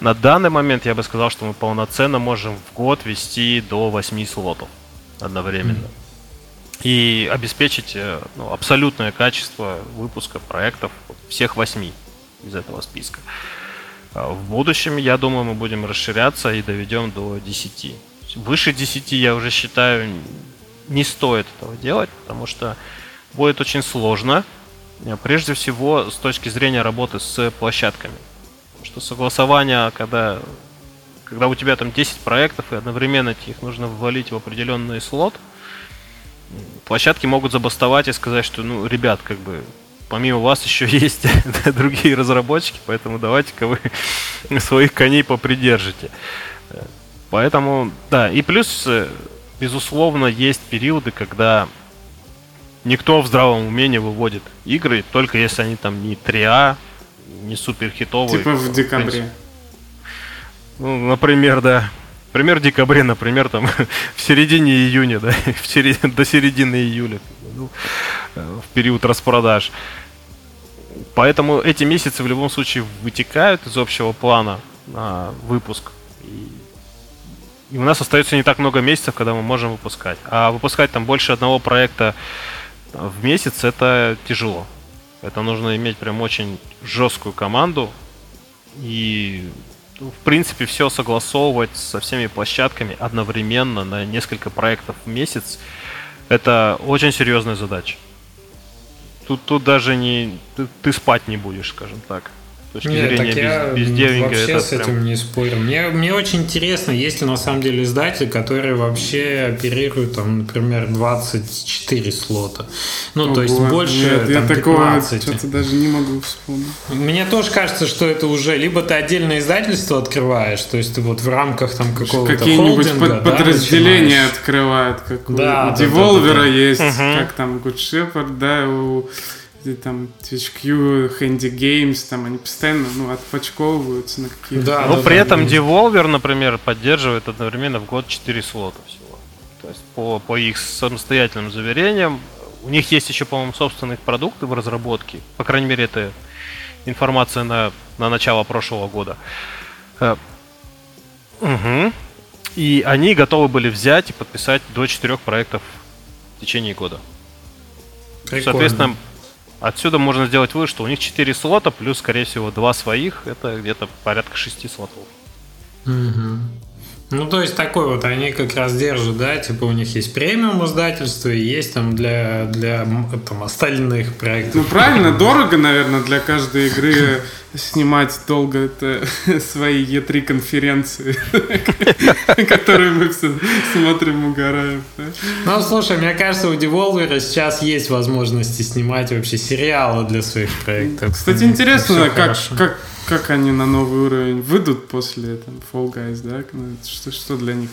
На данный момент я бы сказал, что мы полноценно можем в год вести до 8 слотов одновременно. Mm-hmm. И обеспечить э, ну, абсолютное качество выпуска проектов всех 8 из этого списка. А в будущем, я думаю, мы будем расширяться и доведем до 10. Выше 10, я уже считаю, не стоит этого делать, потому что будет очень сложно Прежде всего, с точки зрения работы с площадками. Что согласование, когда, когда у тебя там 10 проектов, и одновременно их нужно ввалить в определенный слот, площадки могут забастовать и сказать, что, ну, ребят, как бы, помимо вас еще есть [laughs] другие разработчики, поэтому давайте-ка вы [laughs] своих коней попридержите. Поэтому, да, и плюс, безусловно, есть периоды, когда никто в здравом уме не выводит игры, только если они там не 3А, не супер хитовые. Типа в декабре. Ну, например, да. Например, в декабре, например, там [laughs] в середине июня, да, [laughs] в середине, до середины июля, ну, э, в период распродаж. Поэтому эти месяцы в любом случае вытекают из общего плана на выпуск. И у нас остается не так много месяцев, когда мы можем выпускать. А выпускать там больше одного проекта в месяц это тяжело. Это нужно иметь прям очень жесткую команду и ну, в принципе все согласовывать со всеми площадками одновременно на несколько проектов в месяц. Это очень серьезная задача. Тут, тут даже не ты, ты спать не будешь, скажем так точки Нет, зрения так я без, вообще это с этим прям... не спорю. Мне, мне очень интересно, есть ли на самом деле издатели, которые вообще оперируют, там, например, 24 слота. Ну, Ого, то есть больше нет, там, я 15. такого что-то даже не могу вспомнить. Мне тоже кажется, что это уже либо ты отдельное издательство открываешь, то есть ты вот в рамках там какого-то Какие-нибудь под, да, подразделения начинаешь. открывают, как да, у, у Devolver да, да, да. есть, угу. как там Good Shepherd, да, у там THQ, Handy Games, там они постоянно ну, отпочковываются на какие-то... Да, но да, при да, этом да. Devolver, например, поддерживает одновременно в год 4 слота всего. То есть по, по их самостоятельным заверениям, у них есть еще, по-моему, собственных продукты в разработке. По крайней мере, это информация на, на начало прошлого года. Угу. И они готовы были взять и подписать до четырех проектов в течение года. Прикольно. Соответственно, Отсюда можно сделать вывод, что у них 4 слота, плюс, скорее всего, 2 своих, это где-то порядка 6 слотов. Угу. Ну, то есть такой вот, они как раз держат, да, типа у них есть премиум издательство и есть там для, для там, остальных проектов. Ну, правильно, дорого, наверное, для каждой игры снимать долго это [laughs] свои E3 конференции, [laughs] которые мы все смотрим, угораем. Ну, слушай, мне кажется, у Devolver сейчас есть возможности снимать вообще сериалы для своих проектов. Кстати, интересно, как, как они на новый уровень выйдут после там, Fall Guys, да? Ну, что, что для них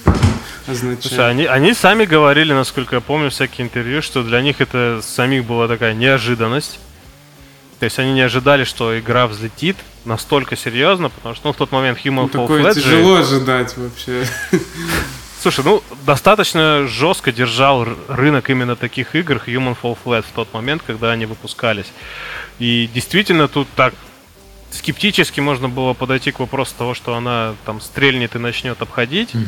означает? Слушай, они, они сами говорили, насколько я помню, всякие интервью, что для них это самих была такая неожиданность. То есть они не ожидали, что игра взлетит настолько серьезно, потому что ну, в тот момент Human ну, Fall такое Flat тяжело же... ожидать вообще. Слушай, ну достаточно жестко держал рынок именно таких игр Human Fall Flat в тот момент, когда они выпускались. И действительно тут так скептически можно было подойти к вопросу того, что она там стрельнет и начнет обходить. Угу.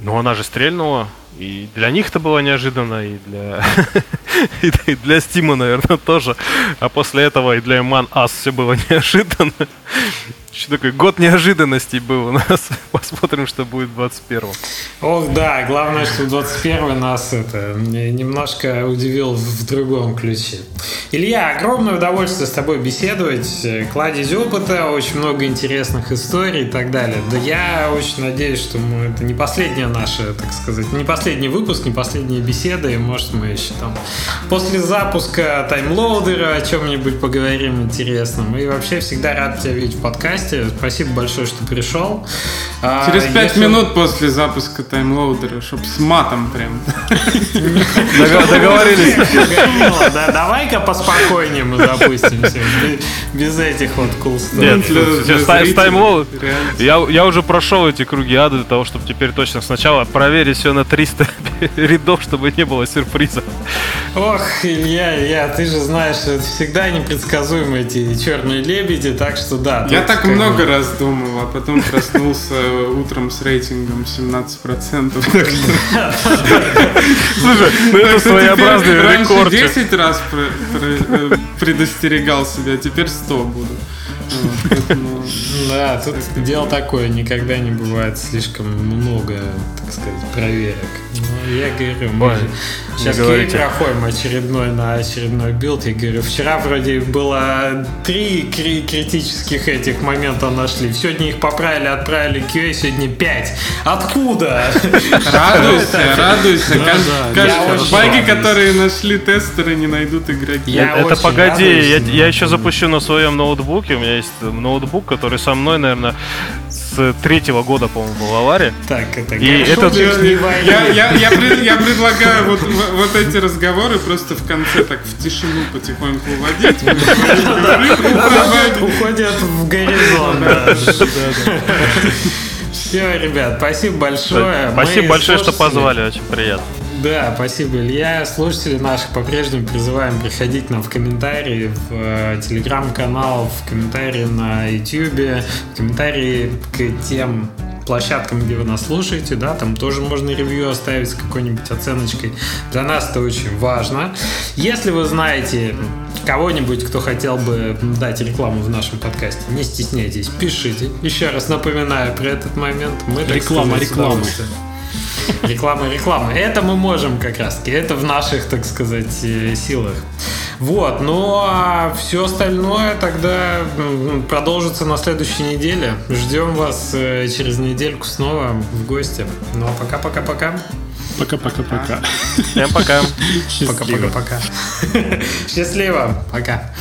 Но она же стрельнула. И для них это было неожиданно, [laughs] и для, И для Стима, наверное, тоже. А после этого и для Among Us все было [laughs] неожиданно. Еще такой год неожиданностей был у нас. [laughs] Посмотрим, что будет в 21-м. Ох, да, главное, что 21 нас это немножко удивил в другом ключе. Илья, огромное удовольствие с тобой беседовать, кладезь опыта, очень много интересных историй и так далее. Да я очень надеюсь, что мы, это не последняя наша, так сказать, не последний выпуск, не последняя беседа, и может мы еще там после запуска таймлоудера о чем-нибудь поговорим интересном. И вообще всегда рад тебя видеть в подкасте. Спасибо большое, что пришел. А, Через пять минут после запуска таймлоудера, чтобы с матом прям. Договорились. Давай-ка поспокойнее мы запустимся. Без этих вот cool Нет, с таймлоуд. Я уже прошел эти круги ада для того, чтобы теперь точно сначала проверить все на 300 [laughs] рядов, чтобы не было сюрпризов. Ох, Илья, я, ты же знаешь, это всегда непредсказуемые эти черные лебеди, так что да. Я так много раз думал, а потом проснулся [laughs] утром с рейтингом 17%. [laughs] Слушай, ну это своеобразный рекорд. Раньше 10 раз э, предостерегал себя, теперь 100 буду. Да, тут дело такое, никогда не бывает слишком много, так сказать, проверок. Ну, я говорю, мы сейчас проходим очередной на очередной билд. Я говорю, вчера вроде было три критических этих момента нашли. Сегодня их поправили, отправили QA, сегодня пять. Откуда? Радуйся, радуйся. Баги, которые нашли тестеры, не найдут игроки. Это погоди, я еще запущу на своем ноутбуке. У меня есть ноутбук, который со мной, наверное, с третьего года, по-моему, был в аварии. Так, это и это... я, я, я, пред, я предлагаю вот, вот эти разговоры просто в конце так в тишину потихоньку уводить. [laughs] Уходят в горизонт. Все, ребят, спасибо большое. Спасибо большое, что позвали, очень приятно. Да, спасибо, Илья. Слушатели наших по-прежнему призываем приходить нам в комментарии, в э, телеграм-канал, в комментарии на YouTube, в комментарии к тем площадкам, где вы нас слушаете, да, там тоже можно ревью оставить с какой-нибудь оценочкой. Для нас это очень важно. Если вы знаете кого-нибудь, кто хотел бы дать рекламу в нашем подкасте, не стесняйтесь, пишите. Еще раз напоминаю про этот момент. Мы, реклама, реклама. Реклама, реклама. Это мы можем как раз таки. Это в наших, так сказать, э, силах. Вот, ну а все остальное тогда продолжится на следующей неделе. Ждем вас э, через недельку снова в гости. Ну а пока-пока-пока. Пока-пока-пока. Всем пока. [laughs] Пока-пока-пока. [laughs] Счастливо. Пока.